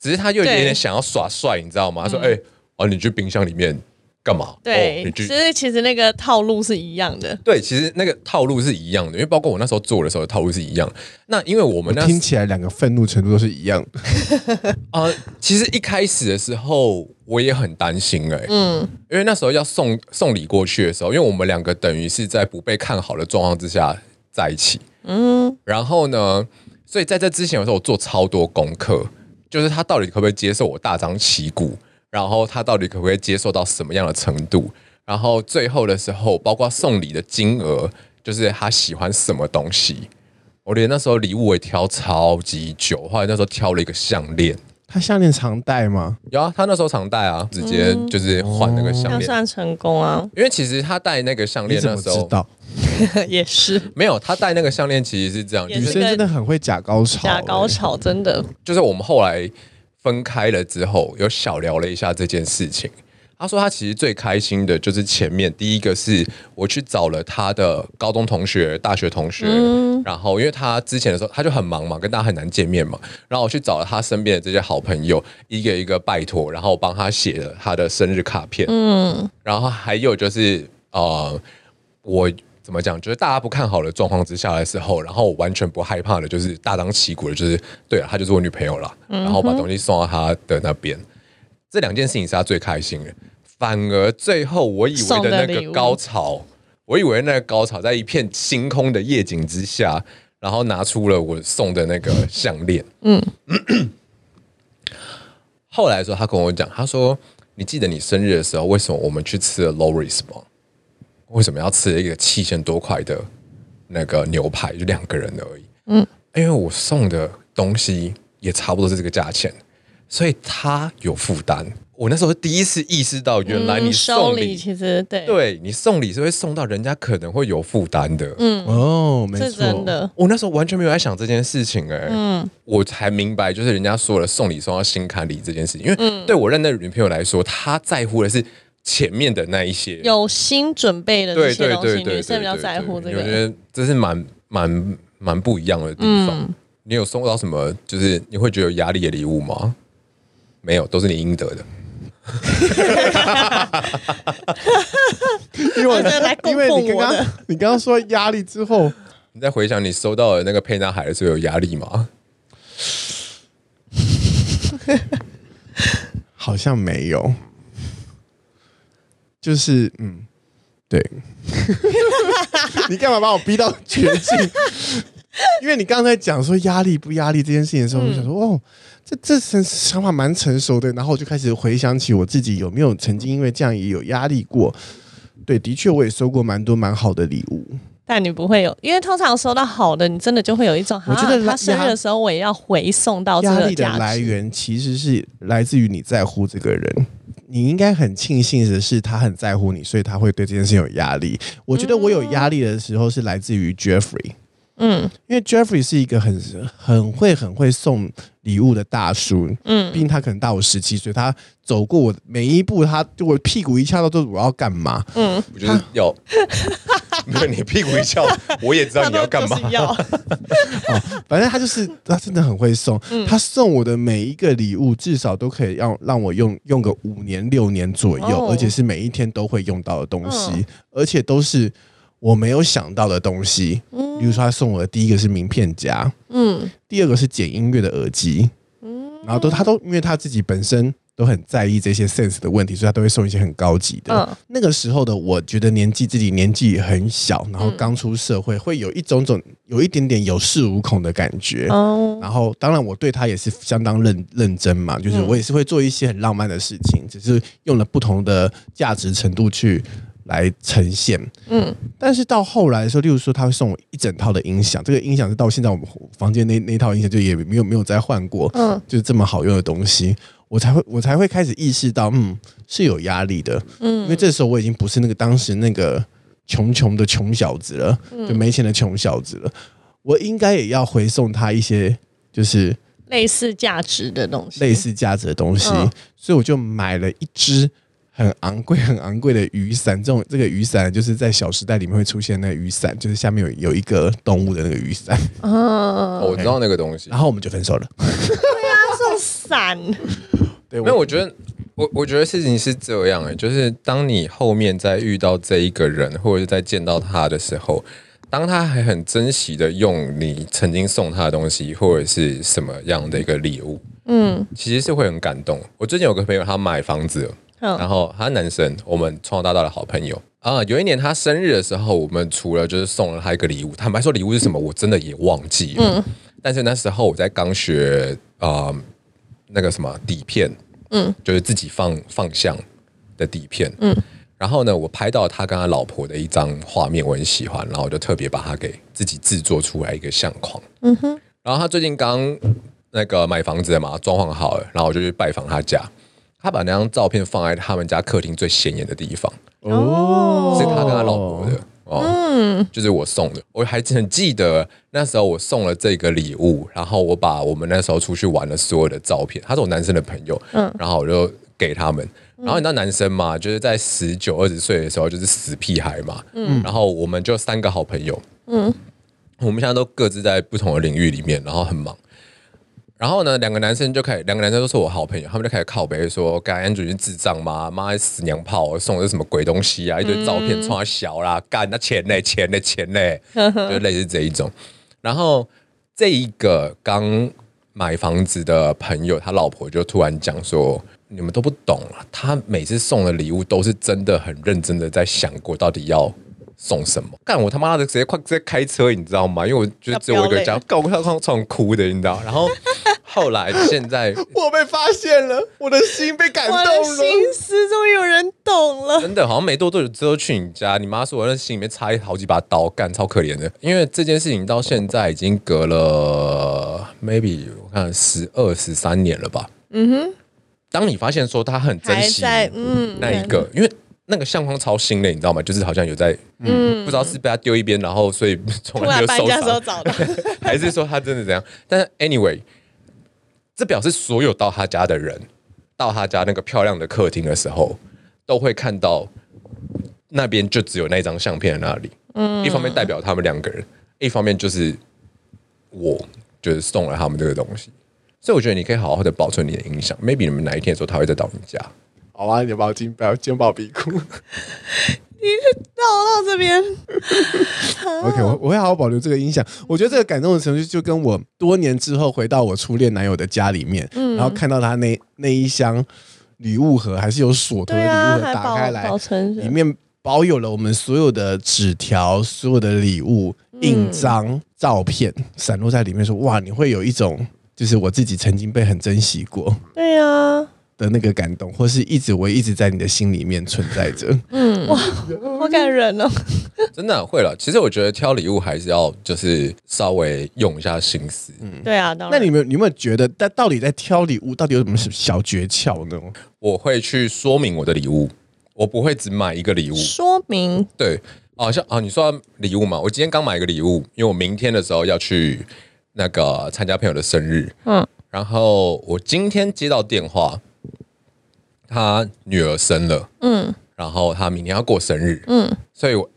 Speaker 1: 只是他又有点点想要耍帅，你知道吗？他说：“哎、嗯，哦、你去冰箱里面。”干嘛？
Speaker 2: 对，
Speaker 1: 哦、
Speaker 2: 其实其实那个套路是一样的。
Speaker 1: 对，其实那个套路是一样的，因为包括我那时候做的时候，套路是一样。那因为我们那
Speaker 3: 听起来两个愤怒程度都是一样的。
Speaker 1: 啊、呃，其实一开始的时候我也很担心哎、欸，嗯，因为那时候要送送礼过去的时候，因为我们两个等于是在不被看好的状况之下在一起，嗯，然后呢，所以在这之前的时候，我做超多功课，就是他到底可不可以接受我大张旗鼓。然后他到底可不可以接受到什么样的程度？然后最后的时候，包括送礼的金额，就是他喜欢什么东西。我连那时候礼物也挑超级久，后来那时候挑了一个项链。
Speaker 3: 他项链常戴吗？
Speaker 1: 有啊，他那时候常戴啊，直接就是换那个项链。
Speaker 2: 嗯、算成功啊！
Speaker 1: 因为其实他戴那个项链那时候，
Speaker 3: 知道
Speaker 2: 也是
Speaker 1: 没有他戴那个项链，其实是这样。
Speaker 3: 女生真的很会假高潮、欸，
Speaker 2: 假高潮真的。
Speaker 1: 就是我们后来。分开了之后，有小聊了一下这件事情。他说他其实最开心的就是前面第一个是我去找了他的高中同学、大学同学，嗯、然后因为他之前的时候他就很忙嘛，跟大家很难见面嘛，然后我去找了他身边的这些好朋友，一个一个拜托，然后帮他写了他的生日卡片。嗯，然后还有就是呃，我怎么讲？就是大家不看好的状况之下的时候，然后我完全不害怕的，就是大张旗鼓的，就是对啊，她就是我女朋友了，然后把东西送到她的。那边。嗯、这两件事情是她最开心的。反而最后，我以为的。那个高潮，我以为那个高潮在一片星空的。夜景之下，然后拿出了我送的。那个项链。嗯，后来的。时候，他跟我讲，他说：“你记得你生日的。时候，为什么我们去吃了 Loris 吗？为什么要吃一个七千多块的那个牛排，就两个人而已？嗯，因为我送的东西也差不多是这个价钱，所以他有负担。”我那时候第一次意识到，原来你送礼、
Speaker 2: 嗯、其实对，
Speaker 1: 对你送礼是会送到人家可能会有负担的。
Speaker 3: 嗯哦，没错，
Speaker 2: 是真的。
Speaker 1: 我那时候完全没有在想这件事情、欸，哎，嗯，我才明白，就是人家说了送礼送到心坎里这件事情，因为对我认的女朋友来说，她在乎的是前面的那一些
Speaker 2: 有心准备的那些东西，对对对对，女生比较在乎这个。
Speaker 1: 我觉得这是蛮蛮蛮不一样的地方。嗯、你有收到什么就是你会觉得有压力的礼物吗？没有，都是你应得的。
Speaker 3: 因为因为你刚刚你刚刚说压力之后，
Speaker 1: 你再回想你收到的那个沛纳海的时候有压力吗？
Speaker 3: 好像没有，就是嗯，对，你干嘛把我逼到绝境？因为你刚才讲说压力不压力这件事情的时候，我就想说哦。这这想法蛮成熟的，然后我就开始回想起我自己有没有曾经因为这样也有压力过。对，的确我也收过蛮多蛮好的礼物，
Speaker 2: 但你不会有，因为通常收到好的，你真的就会有一种，我觉得他生日的时候我也要回送到这个。压力的来源其实是来自于你在乎这个人，你应该很庆幸的是他很在乎你，所以他会对这件事情有压力。我觉得我有压力的时候是来自于 Jeffrey。嗯，因为 Jeffrey 是一个很很会很会送礼物的大叔，嗯，毕竟他可能大我十七岁，他走过我每一步，他就我屁股一翘到都我要干嘛？嗯，
Speaker 1: 我觉得要，没有你屁股一翘，我也知道你要干嘛。要，
Speaker 3: 反正他就是他真的很会送，嗯、他送我的每一个礼物至少都可以让让我用用个五年六年左右，哦、而且是每一天都会用到的东西，嗯、而且都是。我没有想到的东西，嗯，比如说他送我的第一个是名片夹，嗯，第二个是剪音乐的耳机，嗯，然后都他都因为他自己本身都很在意这些 sense 的问题，所以他都会送一些很高级的。嗯，那个时候的我觉得年纪自己年纪很小，然后刚出社会，会有一种种有一点点有恃无恐的感觉。哦，然后当然我对他也是相当认认真嘛，就是我也是会做一些很浪漫的事情，只是用了不同的价值程度去。来呈现，嗯，但是到后来的时候，例如说他会送我一整套的音响，这个音响是到现在我们房间那那套音响就也没有没有再换过，嗯，就是这么好用的东西，我才会我才会开始意识到，嗯，是有压力的，嗯，因为这时候我已经不是那个当时那个穷穷的穷小子了，就没钱的穷小子了，我应该也要回送他一些就是
Speaker 2: 类似价值的东西，
Speaker 3: 类似价值的东西，所以我就买了一支。很昂贵、很昂贵的雨伞，这种这个雨伞就是在《小时代》里面会出现那个雨伞，就是下面有有一个动物的那个雨伞。
Speaker 1: 哦，我知道那个东西。
Speaker 3: 然后我们就分手了。对
Speaker 2: 啊，送伞。
Speaker 1: 对，因为我觉得，我我觉得事情是这样哎，就是当你后面在遇到这一个人，或者是在见到他的时候，当他还很珍惜的用你曾经送他的东西，或者是什么样的一个礼物，嗯，其实是会很感动。我最近有个朋友，他买房子了。然后他男生，我们从小到大的好朋友啊。有一年他生日的时候，我们除了就是送了他一个礼物，坦白说礼物是什么，我真的也忘记了。嗯。但是那时候我在刚学啊、呃，那个什么底片，嗯，就是自己放放相的底片，嗯。然后呢，我拍到他跟他老婆的一张画面，我很喜欢，然后我就特别把他给自己制作出来一个相框。嗯哼。然后他最近刚那个买房子了嘛，装潢好了，然后我就去拜访他家。他把那张照片放在他们家客厅最显眼的地方，哦，是他跟他老婆的哦，嗯，就是我送的，我还很记得那时候我送了这个礼物，然后我把我们那时候出去玩的所有的照片，他是我男生的朋友，嗯，然后我就给他们，然后你知道男生嘛，就是在十九二十岁的时候就是死屁孩嘛，嗯，然后我们就三个好朋友，嗯，我们现在都各自在不同的领域里面，然后很忙。然后呢，两个男生就开始，两个男生都是我好朋友，他们就开始靠北说：“干，Andrew 是智障吗？妈死娘炮，送的是什么鬼东西啊？一堆照片冲他小啦，干那钱嘞，钱嘞，钱嘞，就类似这一种。”然后这一个刚买房子的朋友，他老婆就突然讲说。你们都不懂了，他每次送的礼物都是真的很认真的在想过到底要送什么。干我他妈的直接快直接开车，你知道吗？因为我觉得只有我一个人，搞不好他唱哭的，你知道。然后后来现在
Speaker 3: 我被发现了，我的心被感动了，我的
Speaker 2: 心思终于有人懂了。
Speaker 1: 真的，好像没多久之后去你家，你妈说我在心里面插好几把刀，干超可怜的。因为这件事情到现在已经隔了 maybe 我看十二十三年了吧。嗯哼。当你发现说他很珍惜那一个，因为那个相框超新的，你知道吗？就是好像有在，嗯，不知道是被他丢一边，然后所以从来没有收藏，还是说他真的怎样？但是 anyway，这表示所有到他家的人，到他家那个漂亮的客厅的时候，都会看到那边就只有那张相片在那里。嗯，一方面代表他们两个人，一方面就是我就是送了他们这个东西。所以我觉得你可以好好的保存你的印象，maybe 你们哪一天的时候他会再到你家。
Speaker 3: 好啊，你抱金不要肩膀鼻哭。
Speaker 2: 你到到这边，
Speaker 3: OK，我我会好好保留这个印象。我觉得这个感动的程度就跟我多年之后回到我初恋男友的家里面，嗯、然后看到他那那一箱礼物盒还是有锁头的礼物盒，打开来，里面保有了我们所有的纸条、所有的礼物、印章、嗯、照片，散落在里面说，说哇，你会有一种。就是我自己曾经被很珍惜过，
Speaker 2: 对呀
Speaker 3: 的那个感动，或是一直我一直在你的心里面存在着。
Speaker 2: 嗯，哇，好感人哦！
Speaker 1: 真的会了。其实我觉得挑礼物还是要就是稍微用一下心思。
Speaker 2: 嗯，对啊。
Speaker 3: 那你们你有没有觉得，但到底在挑礼物，到底有什么小诀窍呢？
Speaker 1: 我会去说明我的礼物，我不会只买一个礼物。
Speaker 2: 说明？
Speaker 1: 对，好像啊，你说礼物嘛，我今天刚买一个礼物，因为我明天的时候要去。那个参加朋友的生日，嗯，然后我今天接到电话，他女儿生了，嗯，然后他明天要过生日，嗯，所以我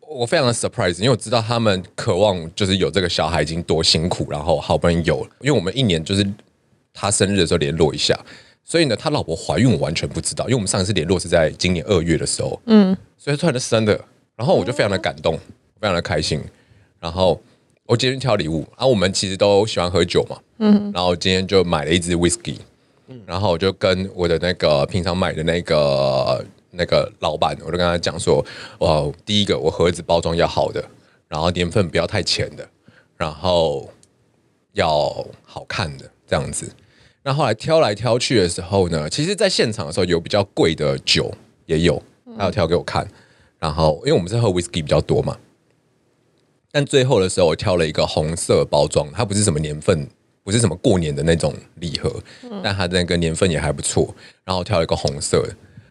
Speaker 1: 我非常的 surprise，因为我知道他们渴望就是有这个小孩已经多辛苦，然后好不容易有了，因为我们一年就是他生日的时候联络一下，所以呢，他老婆怀孕我完全不知道，因为我们上一次联络是在今年二月的时候，嗯，所以突然就生了，然后我就非常的感动，非常的开心，然后。我今天挑礼物，然后我们其实都喜欢喝酒嘛，嗯，然后今天就买了一支 whisky，然后我就跟我的那个平常买的那个那个老板，我就跟他讲说，哦，第一个我盒子包装要好的，然后年份不要太浅的，然后要好看的这样子。那后来挑来挑去的时候呢，其实在现场的时候有比较贵的酒也有，他有挑给我看，然后因为我们是喝 whisky 比较多嘛。但最后的时候，我挑了一个红色包装，它不是什么年份，不是什么过年的那种礼盒，但它的那个年份也还不错。然后挑了一个红色的，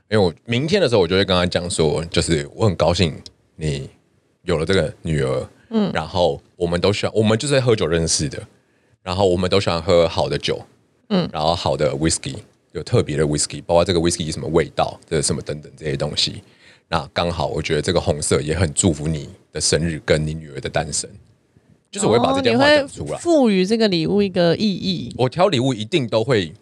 Speaker 1: 因为我明天的时候，我就会跟他讲说，就是我很高兴你有了这个女儿，嗯，然后我们都喜欢，我们就是喝酒认识的，然后我们都喜欢喝好的酒，嗯，然后好的 whisky，有特别的 whisky，包括这个 whisky 什么味道，这个什么等等这些东西。那刚好，我觉得这个红色也很祝福你的生日跟你女儿的诞生，就是我会把这件话讲出来，
Speaker 2: 赋予这个礼物一个意义。
Speaker 1: 我挑礼物一定都会。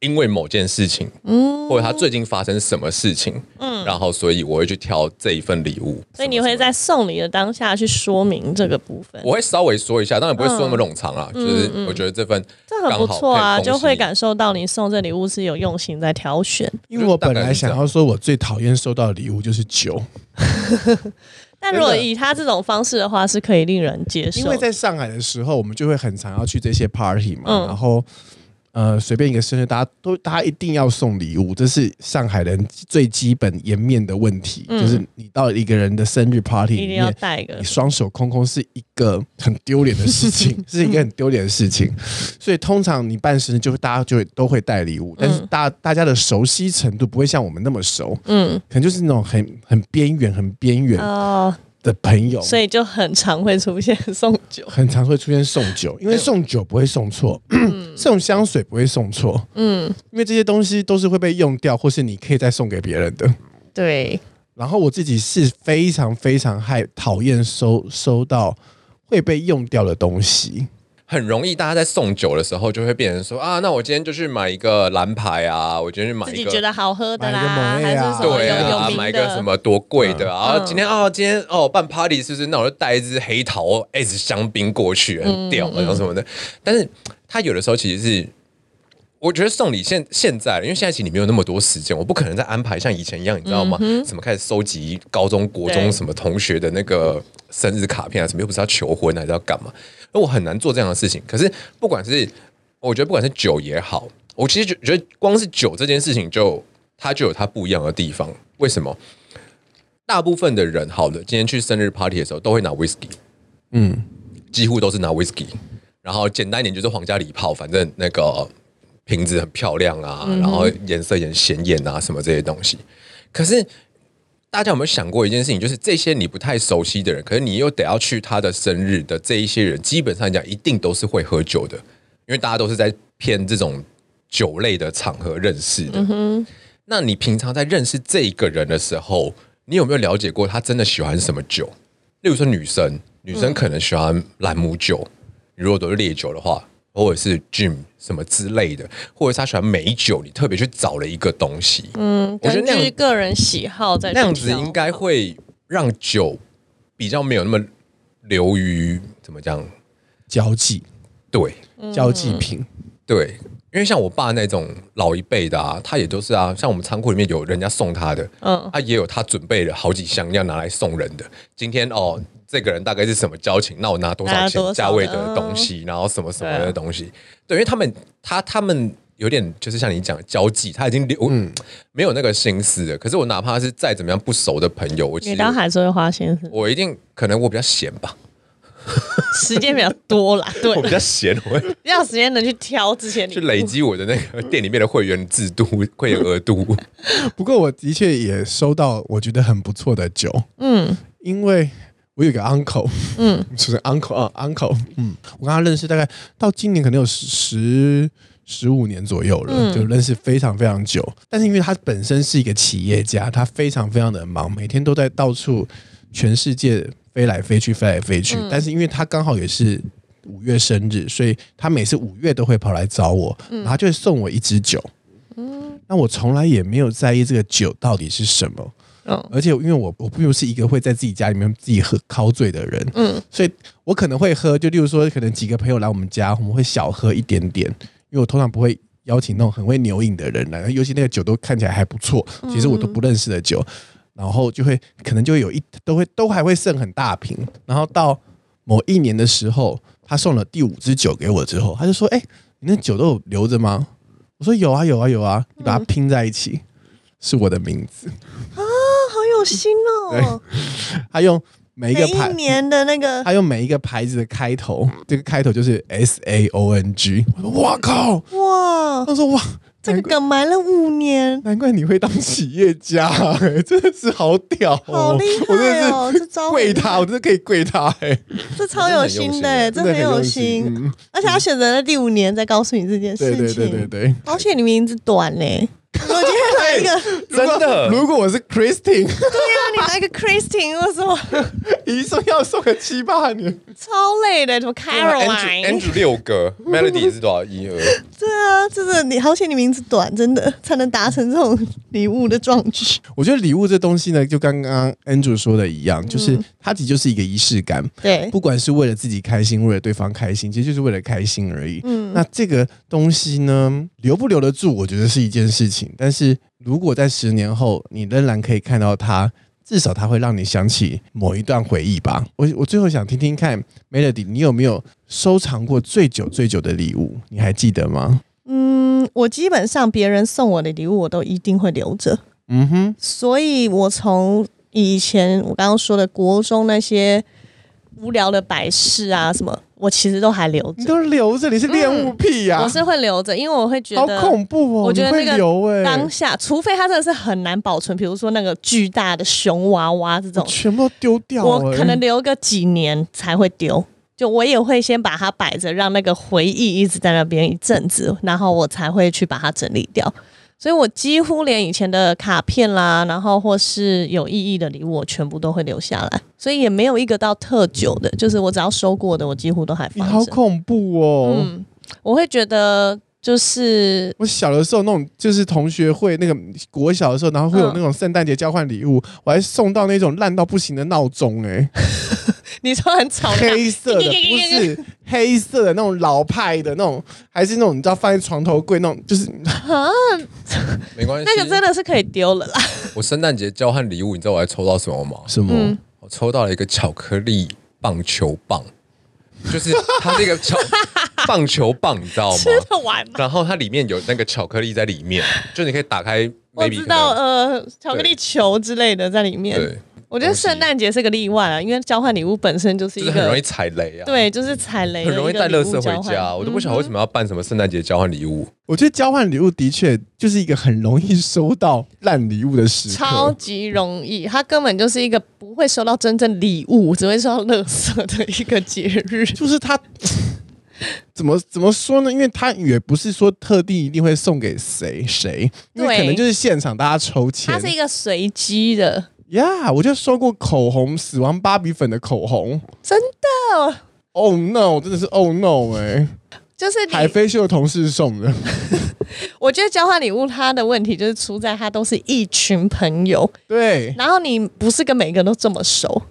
Speaker 1: 因为某件事情，嗯，或者他最近发生什么事情，嗯，然后所以我会去挑这一份礼物。
Speaker 2: 所以你会在送礼的当下去说明这个部分。
Speaker 1: 我会稍微说一下，当然不会说那么冗长啊。嗯、就是我觉得这份
Speaker 2: 这很不错啊，就会感受到你送这礼物是有用心在挑选。
Speaker 3: 因为我本来想要说，我最讨厌收到的礼物就是酒。
Speaker 2: 但如果以他这种方式的话，是可以令人接受。
Speaker 3: 因为在上海的时候，我们就会很常要去这些 party 嘛，嗯、然后。呃，随便一个生日，大家都大家一定要送礼物，这是上海人最基本颜面的问题。嗯、就是你到一个人的生日 party 里面，一定要带一个，你双手空空是一个很丢脸的事情，是一个很丢脸的事情。所以通常你办生日，就大家就会都会带礼物，但是大大家的熟悉程度不会像我们那么熟，嗯，可能就是那种很很边缘、很边缘哦。的朋友，
Speaker 2: 所以就很常会出现送酒，
Speaker 3: 很常会出现送酒，因为送酒不会送错，嗯、送香水不会送错，嗯，因为这些东西都是会被用掉，或是你可以再送给别人的。
Speaker 2: 对。
Speaker 3: 然后我自己是非常非常害讨厌收收到会被用掉的东西。
Speaker 1: 很容易，大家在送酒的时候就会变成说啊，那我今天就去买一个蓝牌啊，我今天去买一个
Speaker 2: 自己觉得好喝的啦，
Speaker 3: 啊、
Speaker 2: 还是什么
Speaker 1: 对啊，买一个什么多贵的啊？
Speaker 2: 嗯、
Speaker 1: 今天啊，今天哦办 party 是不是？那我就带一支黑桃 S 香槟过去，很屌，然后什么的。但是他有的时候其实是。我觉得送礼现现在，因为现在其实你没有那么多时间，我不可能再安排像以前一样，你知道吗？嗯、什么开始收集高中国中什么同学的那个生日卡片啊，什么又不是要求婚还是要干嘛？那我很难做这样的事情。可是不管是我觉得不管是酒也好，我其实觉觉得光是酒这件事情就它就有它不一样的地方。为什么？大部分的人好的今天去生日 party 的时候都会拿 whisky，嗯，几乎都是拿 whisky，然后简单一点就是皇家礼炮，反正那个。瓶子很漂亮啊，然后颜色也显眼啊，什么这些东西。可是大家有没有想过一件事情？就是这些你不太熟悉的人，可是你又得要去他的生日的这一些人，基本上讲一定都是会喝酒的，因为大家都是在偏这种酒类的场合认识的。那你平常在认识这一个人的时候，你有没有了解过他真的喜欢什么酒？例如说女生，女生可能喜欢朗姆酒，如果都是烈酒的话。或者是 gym 什么之类的，或者是他喜欢美酒，你特别去找了一个东西。
Speaker 2: 嗯，我觉得根据个人喜好在
Speaker 1: 那样子应该会让酒比较没有那么流于怎么讲
Speaker 3: 交际，
Speaker 1: 对，
Speaker 3: 交际品，
Speaker 1: 对，因为像我爸那种老一辈的啊，他也都是啊，像我们仓库里面有人家送他的，嗯，他也有他准备了好几箱要拿来送人的。今天哦。这个人大概是什么交情？那我拿多少钱价位的东西，然后什么什么的东西？对，因为他们他他们有点就是像你讲的交际，他已经留、嗯、没有那个心思了。可是我哪怕是再怎么样不熟的朋友，我其实
Speaker 2: 还是会花心思。
Speaker 1: 我一定可能我比较闲吧，
Speaker 2: 时间比较多啦。对，
Speaker 1: 我比较闲，我
Speaker 2: 要时间能去挑之前，
Speaker 1: 去累积我的那个 店里面的会员制度、会员额度。
Speaker 3: 不过我的确也收到我觉得很不错的酒，嗯，因为。我有个 uncle，嗯，就是 uncle 啊，uncle，嗯，我跟他认识大概到今年可能有十十五年左右了，嗯、就认识非常非常久。但是因为他本身是一个企业家，他非常非常的忙，每天都在到处全世界飞来飞去，飞来飞去。嗯、但是因为他刚好也是五月生日，所以他每次五月都会跑来找我，然后就会送我一支酒。嗯，那我从来也没有在意这个酒到底是什么。嗯，而且因为我我并不是一个会在自己家里面自己喝靠醉的人，嗯，所以我可能会喝，就例如说，可能几个朋友来我们家，我们会小喝一点点，因为我通常不会邀请那种很会牛饮的人来，尤其那个酒都看起来还不错，其实我都不认识的酒，然后就会可能就会有一都会都还会剩很大瓶，然后到某一年的时候，他送了第五支酒给我之后，他就说：“哎、欸，你那酒都有留着吗？”我说：“有啊，有啊，有啊，你把它拼在一起，是我的名字。”
Speaker 2: 心哦，
Speaker 3: 他用每一个牌
Speaker 2: 一年的那个，
Speaker 3: 他用每一个牌子的开头，这个开头就是 S A O N G。我说哇靠，
Speaker 2: 哇！
Speaker 3: 他说哇，
Speaker 2: 这个梗埋了五年，
Speaker 3: 难怪你会当企业家，哎，真的是好屌，
Speaker 2: 好厉害哦！这招
Speaker 3: 跪他，我真的可以跪他，哎，
Speaker 2: 这超有心的，真的很有心，而且他选择了第五年再告诉你这件事情，
Speaker 3: 对对对对对，
Speaker 2: 而且你名字短嘞。我今天来一个
Speaker 1: 真的，
Speaker 3: 如果我是 Christine，对
Speaker 2: 呀，你来个 Christine，为什么？
Speaker 3: 一送要送个七八年，
Speaker 2: 超累的，什么 Caroline，Andrew
Speaker 1: 六个，Melody 是多少？一二？
Speaker 2: 对啊，真的，你好险你名字短，真的才能达成这种礼物的壮举。
Speaker 3: 我觉得礼物这东西呢，就刚刚 Andrew 说的一样，就是它其实就是一个仪式感，
Speaker 2: 对，
Speaker 3: 不管是为了自己开心，为了对方开心，其实就是为了开心而已。嗯，那这个东西呢，留不留得住，我觉得是一件事情。但是如果在十年后，你仍然可以看到它，至少它会让你想起某一段回忆吧。我我最后想听听看，Melody，你有没有收藏过最久最久的礼物？你还记得吗？
Speaker 2: 嗯，我基本上别人送我的礼物，我都一定会留着。嗯哼，所以我从以前我刚刚说的国中那些无聊的摆饰啊什么。我其实都还留着，
Speaker 3: 你都留着，你是恋物癖呀、啊嗯？
Speaker 2: 我是会留着，因为我会觉得
Speaker 3: 好恐怖哦。
Speaker 2: 我觉得那个当下，
Speaker 3: 欸、
Speaker 2: 除非它真的是很难保存，比如说那个巨大的熊娃娃这种，
Speaker 3: 全部都丢掉。
Speaker 2: 我可能留个几年才会丢，就我也会先把它摆着，让那个回忆一直在那边一阵子，然后我才会去把它整理掉。所以我几乎连以前的卡片啦，然后或是有意义的礼物，我全部都会留下来。所以也没有一个到特久的，就是我只要收过的，我几乎都还放。
Speaker 3: 你好恐怖哦！
Speaker 2: 嗯，我会觉得。就是
Speaker 3: 我小的时候那种，就是同学会那个国小的时候，然后会有那种圣诞节交换礼物，嗯、我还送到那种烂到不行的闹钟哎，
Speaker 2: 你说很吵，
Speaker 3: 黑色的不是黑色的那种老派的那种，还是那种你知道放在床头柜那种，就是啊，
Speaker 1: 没关系，
Speaker 2: 那个真的是可以丢了啦。
Speaker 1: 我圣诞节交换礼物，你知道我还抽到什么吗？
Speaker 3: 什么？嗯、
Speaker 1: 我抽到了一个巧克力棒球棒，就是它这个巧。棒球棒，你知道吗？
Speaker 2: 吃得完吗？
Speaker 1: 然后它里面有那个巧克力在里面，就你可以打开。
Speaker 2: 我知道，呃，巧克力球之类的在里面。对，我觉得圣诞节是个例外啊，因为交换礼物本身就是一个
Speaker 1: 很容易踩雷啊。
Speaker 2: 对，就是踩雷，
Speaker 1: 很容易带垃圾回家。我都不晓得为什么要办什么圣诞节交换礼物。
Speaker 3: 我觉得交换礼物的确就是一个很容易收到烂礼物的时刻，
Speaker 2: 超级容易。它根本就是一个不会收到真正礼物，只会收到垃圾的一个节日。
Speaker 3: 就是它。怎么怎么说呢？因为他也不是说特地一定会送给谁谁，因为可能就是现场大家抽签，
Speaker 2: 它是一个随机的
Speaker 3: 呀。Yeah, 我就收过口红，死亡芭比粉的口红，
Speaker 2: 真的
Speaker 3: ？Oh no！真的是 Oh no！哎、欸，
Speaker 2: 就是
Speaker 3: 海飞秀的同事送的。
Speaker 2: 我觉得交换礼物它的问题就是出在它都是一群朋友，
Speaker 3: 对，
Speaker 2: 然后你不是跟每个人都这么熟。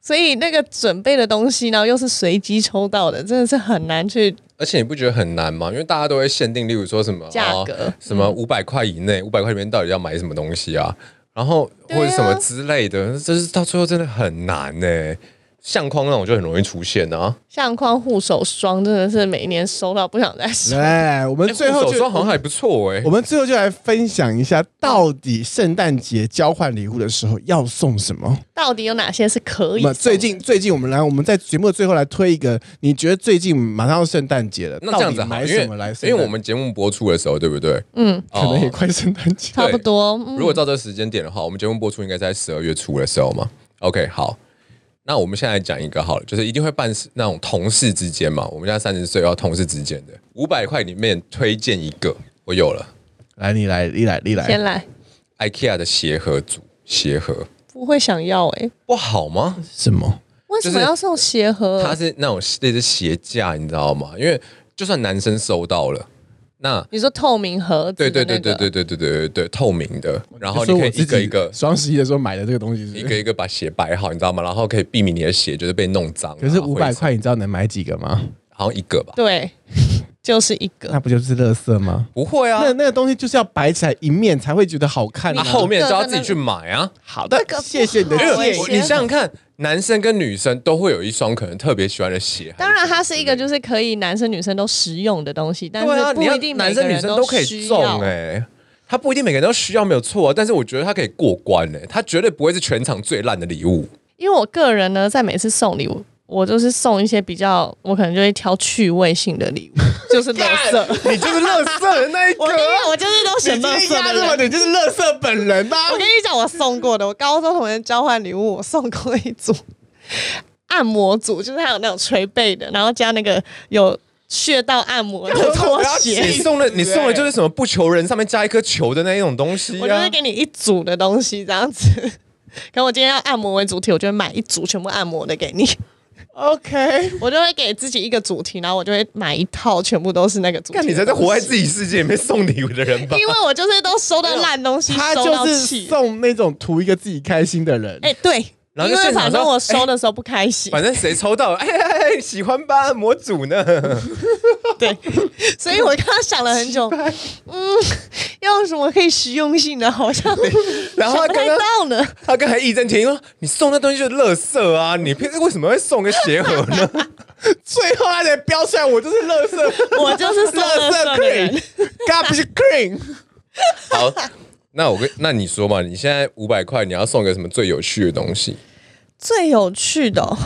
Speaker 2: 所以那个准备的东西，然后又是随机抽到的，真的是很难去。
Speaker 1: 而且你不觉得很难吗？因为大家都会限定，例如说什么
Speaker 2: 价格，哦、
Speaker 1: 什么五百块以内，五百块里面到底要买什么东西啊？然后或者什么之类的，就是到最后真的很难呢。相框那种就很容易出现啊，
Speaker 2: 相框护手霜真的是每年收到不想再收。
Speaker 3: 哎，我们最后
Speaker 1: 护手霜好像还不错哎。
Speaker 3: 我们最后就来分享一下，到底圣诞节交换礼物的时候要送什么？
Speaker 2: 到底有哪些是可以？
Speaker 3: 最近最近我们来，我们在节目的最后来推一个，你觉得最近马上要圣诞节了，
Speaker 1: 那这样子买什么来？因为我们节目播出的时候，对不对？
Speaker 2: 嗯，
Speaker 3: 可能也快圣诞节，
Speaker 2: 差不多。
Speaker 1: 如果照这个时间点的话，我们节目播出应该在十二月初的时候嘛。OK，好。那我们现在讲一个好了，就是一定会办那种同事之间嘛。我们现在三十岁要同事之间的五百块里面推荐一个，我有了。
Speaker 3: 来，你来，你来，你来，
Speaker 2: 先来。
Speaker 1: IKEA 的鞋盒组，鞋盒
Speaker 2: 不会想要哎、欸，
Speaker 1: 不好吗？
Speaker 3: 什么？
Speaker 2: 为什么要送鞋盒？
Speaker 1: 它是那种类似鞋架，你知道吗？因为就算男生收到了。那
Speaker 2: 你说透明盒子，
Speaker 1: 对对对对对对对对对对，透明的，然后你可以一个一个
Speaker 3: 双十一的时候买的这个东西，
Speaker 1: 一个一个把鞋摆好，你知道吗？然后可以避免你的鞋就是被弄脏。
Speaker 3: 可是五百块，你知道能买几个吗？
Speaker 1: 好像一个吧。
Speaker 2: 对，就是一个。
Speaker 3: 那不就是垃圾吗？
Speaker 1: 不会啊，
Speaker 3: 那那个东西就是要摆起来一面才会觉得好看，
Speaker 1: 那后面就要自己去买啊。
Speaker 3: 好的，谢谢你的建议。
Speaker 1: 你想想看。男生跟女生都会有一双可能特别喜欢的鞋，
Speaker 2: 当然它是一个就是可以男生女生都实用的东西，但是不一定男生女生都可以送
Speaker 1: 哎，它不一定每个人都需要没有错，但是我觉得它可以过关哎，它绝对不会是全场最烂的礼物。
Speaker 2: 因为我个人呢，在每次送礼物。我就是送一些比较，我可能就会挑趣味性的礼物，就是乐色。
Speaker 3: 你就是乐色的那一个。
Speaker 2: 我跟你讲，我就是都选垃圾的人。
Speaker 3: 你就是乐色本人呐、啊！
Speaker 2: 我跟你讲，我送过的，我高中同学交换礼物，我送过一组按摩组，就是还有那种捶背的，然后加那个有穴道按摩的拖鞋。
Speaker 1: 你送的，你送的就是什么不求人，上面加一颗球的那一种东西、啊。
Speaker 2: 我就是给你一组的东西，这样子。可我今天要按摩为主题，我就会买一组全部按摩的给你。
Speaker 3: OK，
Speaker 2: 我就会给自己一个主题，然后我就会买一套，全部都是那个主题。
Speaker 1: 那你才是活在自己世界里面送礼物的人吧？
Speaker 2: 因为我就是都收到烂东西，
Speaker 3: 他就是送那种图一个自己开心的人。
Speaker 2: 哎、欸，对，
Speaker 1: 然后
Speaker 2: 因为反正我收的时候不开心，
Speaker 1: 欸、反正谁抽到，哎，哎哎，喜欢吧？模组呢？
Speaker 2: 对，所以我刚刚想了很久，嗯，要什么可以实用性的，好像
Speaker 1: 然后他刚刚
Speaker 2: 到呢。
Speaker 1: 他刚才义正言辞说：“你送那东西就是垃圾啊！你平时为什么会送个鞋盒呢？”
Speaker 3: 最后他才标出来，我就是垃圾，
Speaker 2: 我就是垃圾的人
Speaker 3: ，garbage queen。
Speaker 1: 好，那我跟那你说嘛，你现在五百块，你要送个什么最有趣的东西？
Speaker 2: 最有趣的、哦。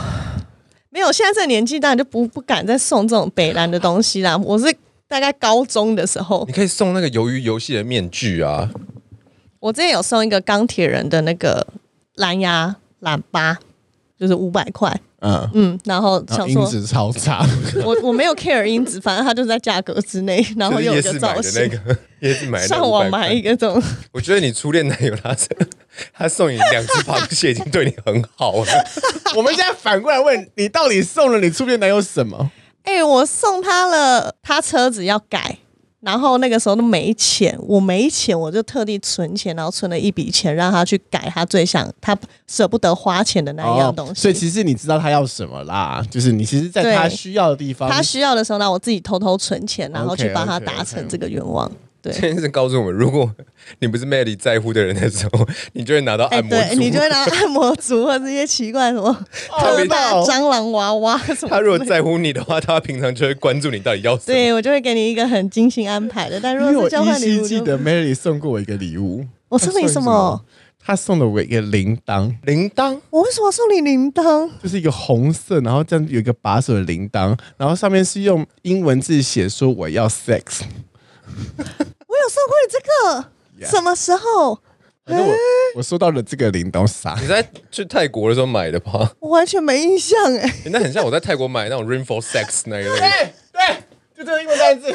Speaker 2: 没有，现在这个年纪当然就不不敢再送这种北蓝的东西啦。我是大概高中的时候，
Speaker 1: 你可以送那个鱿鱼游戏的面具啊。
Speaker 2: 我之前有送一个钢铁人的那个蓝牙喇叭，就是五百块。嗯嗯，然后想说
Speaker 3: 音质超差，
Speaker 2: 我我没有 care 音质，反正它就是在价格之内，然后有一个造型，
Speaker 1: 那个 也是买
Speaker 2: 上网买一个这种。
Speaker 1: 我觉得你初恋男友他他送你两只螃蟹已经对你很好了。
Speaker 3: 我们现在反过来问你，到底送了你初恋男友什么？
Speaker 2: 哎、欸，我送他了，他车子要改。然后那个时候都没钱，我没钱，我就特地存钱，然后存了一笔钱让他去改他最想他舍不得花钱的那一样东西。哦，
Speaker 3: 所以其实你知道他要什么啦，就是你其实在他需要的地方，
Speaker 2: 他需要的时候呢，我自己偷偷存钱，然后去帮他达成这个愿望。Okay, okay, okay.
Speaker 1: 这件事告诉我们，如果你不是 Melody 在乎的人的时候，你就会拿到按摩，
Speaker 2: 对、你就会拿到按摩足 或这些奇怪什么特大蟑螂娃娃什么。
Speaker 1: 他如果在乎你的话，他平常就会关注你到底要什么。
Speaker 2: 对，我就会给你一个很精心安排的。但如果是交换礼物，我
Speaker 3: 记得 Melody 送过我一个礼物。
Speaker 2: 我送你什么？
Speaker 3: 他送了我一个铃铛。
Speaker 1: 铃铛？
Speaker 2: 我为什么送你铃铛？
Speaker 3: 就是一个红色，然后这样有一个把手的铃铛，然后上面是用英文字写说我要 sex。
Speaker 2: 我过你这个，yeah. 什么时候？
Speaker 3: 反正我我收到了这个铃铛啥？
Speaker 1: 你在去泰国的时候买的吧？
Speaker 2: 我完全没印象哎、
Speaker 1: 欸。那很像我在泰国买那种 Rainfall Sex 那一类。
Speaker 3: 对 对。就这个英文单字，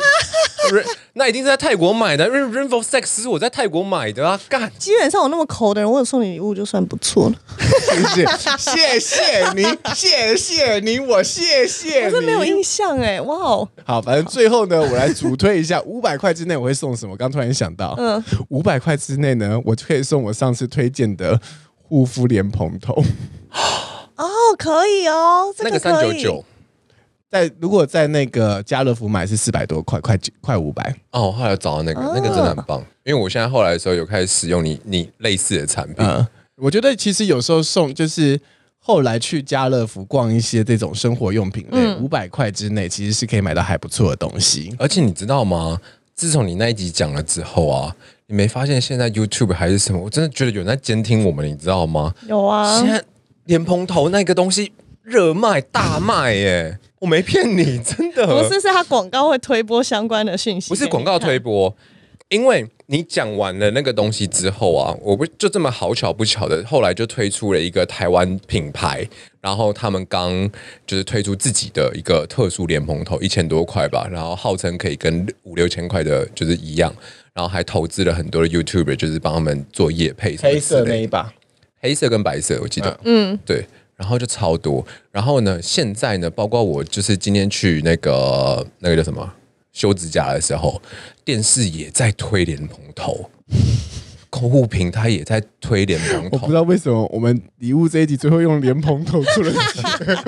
Speaker 1: 那一定是在泰国买的。因为 Rainbow Sex 是我在泰国买的啊，干！
Speaker 2: 基本上我那么抠的人，我有送你礼物就算不错了。
Speaker 3: 谢谢，谢谢你，谢谢你，我谢谢你。
Speaker 2: 我是没有印象哎、欸，哇哦！
Speaker 3: 好，反正最后呢，我来主推一下，五百块之内我会送什么？刚突然想到，嗯，五百块之内呢，我就可以送我上次推荐的护肤莲蓬头。
Speaker 2: 哦，可以哦，这个、可以。那个三九九。
Speaker 3: 在如果在那个家乐福买是四百多块，快快五百
Speaker 1: 哦。后来找到那个，那个真的很棒。因为我现在后来的时候有开始使用你你类似的产品。嗯，
Speaker 3: 我觉得其实有时候送就是后来去家乐福逛一些这种生活用品类，五百块之内其实是可以买到还不错的东西。
Speaker 1: 而且你知道吗？自从你那一集讲了之后啊，你没发现现在 YouTube 还是什么？我真的觉得有人在监听我们，你知道吗？
Speaker 2: 有啊。
Speaker 1: 现在莲蓬头那个东西热卖大卖耶。我没骗你，真的。
Speaker 2: 不是，是他广告会推播相关的讯息，
Speaker 1: 不是广告推播，因为你讲完了那个东西之后啊，我不就这么好巧不巧的，后来就推出了一个台湾品牌，然后他们刚就是推出自己的一个特殊莲蓬头，一千多块吧，然后号称可以跟五六千块的就是一样，然后还投资了很多的 YouTuber，就是帮他们做业配，
Speaker 3: 黑色那一把，
Speaker 1: 黑色跟白色，我记得，嗯，对。然后就超多，然后呢，现在呢，包括我就是今天去那个那个叫什么修指甲的时候，电视也在推莲蓬头，购物平台也在推莲蓬头。
Speaker 3: 我不知道为什么我们礼物这一集最后用莲蓬头出了。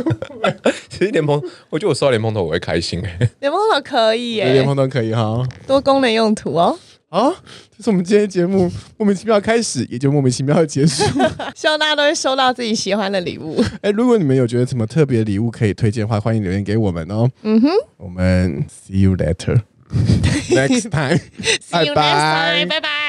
Speaker 1: 其实莲蓬，我觉得我收到莲蓬头我会开心哎。
Speaker 2: 莲蓬头可以耶，
Speaker 3: 莲蓬头可以哈，
Speaker 2: 多功能用途哦。
Speaker 3: 啊，这是我们今天节目莫名其妙开始，也就莫名其妙的结束。
Speaker 2: 希望大家都会收到自己喜欢的礼物。
Speaker 3: 哎，如果你们有觉得什么特别礼物可以推荐的话，欢迎留言给我们哦。嗯哼，我们 see you later，next time，拜拜，拜拜。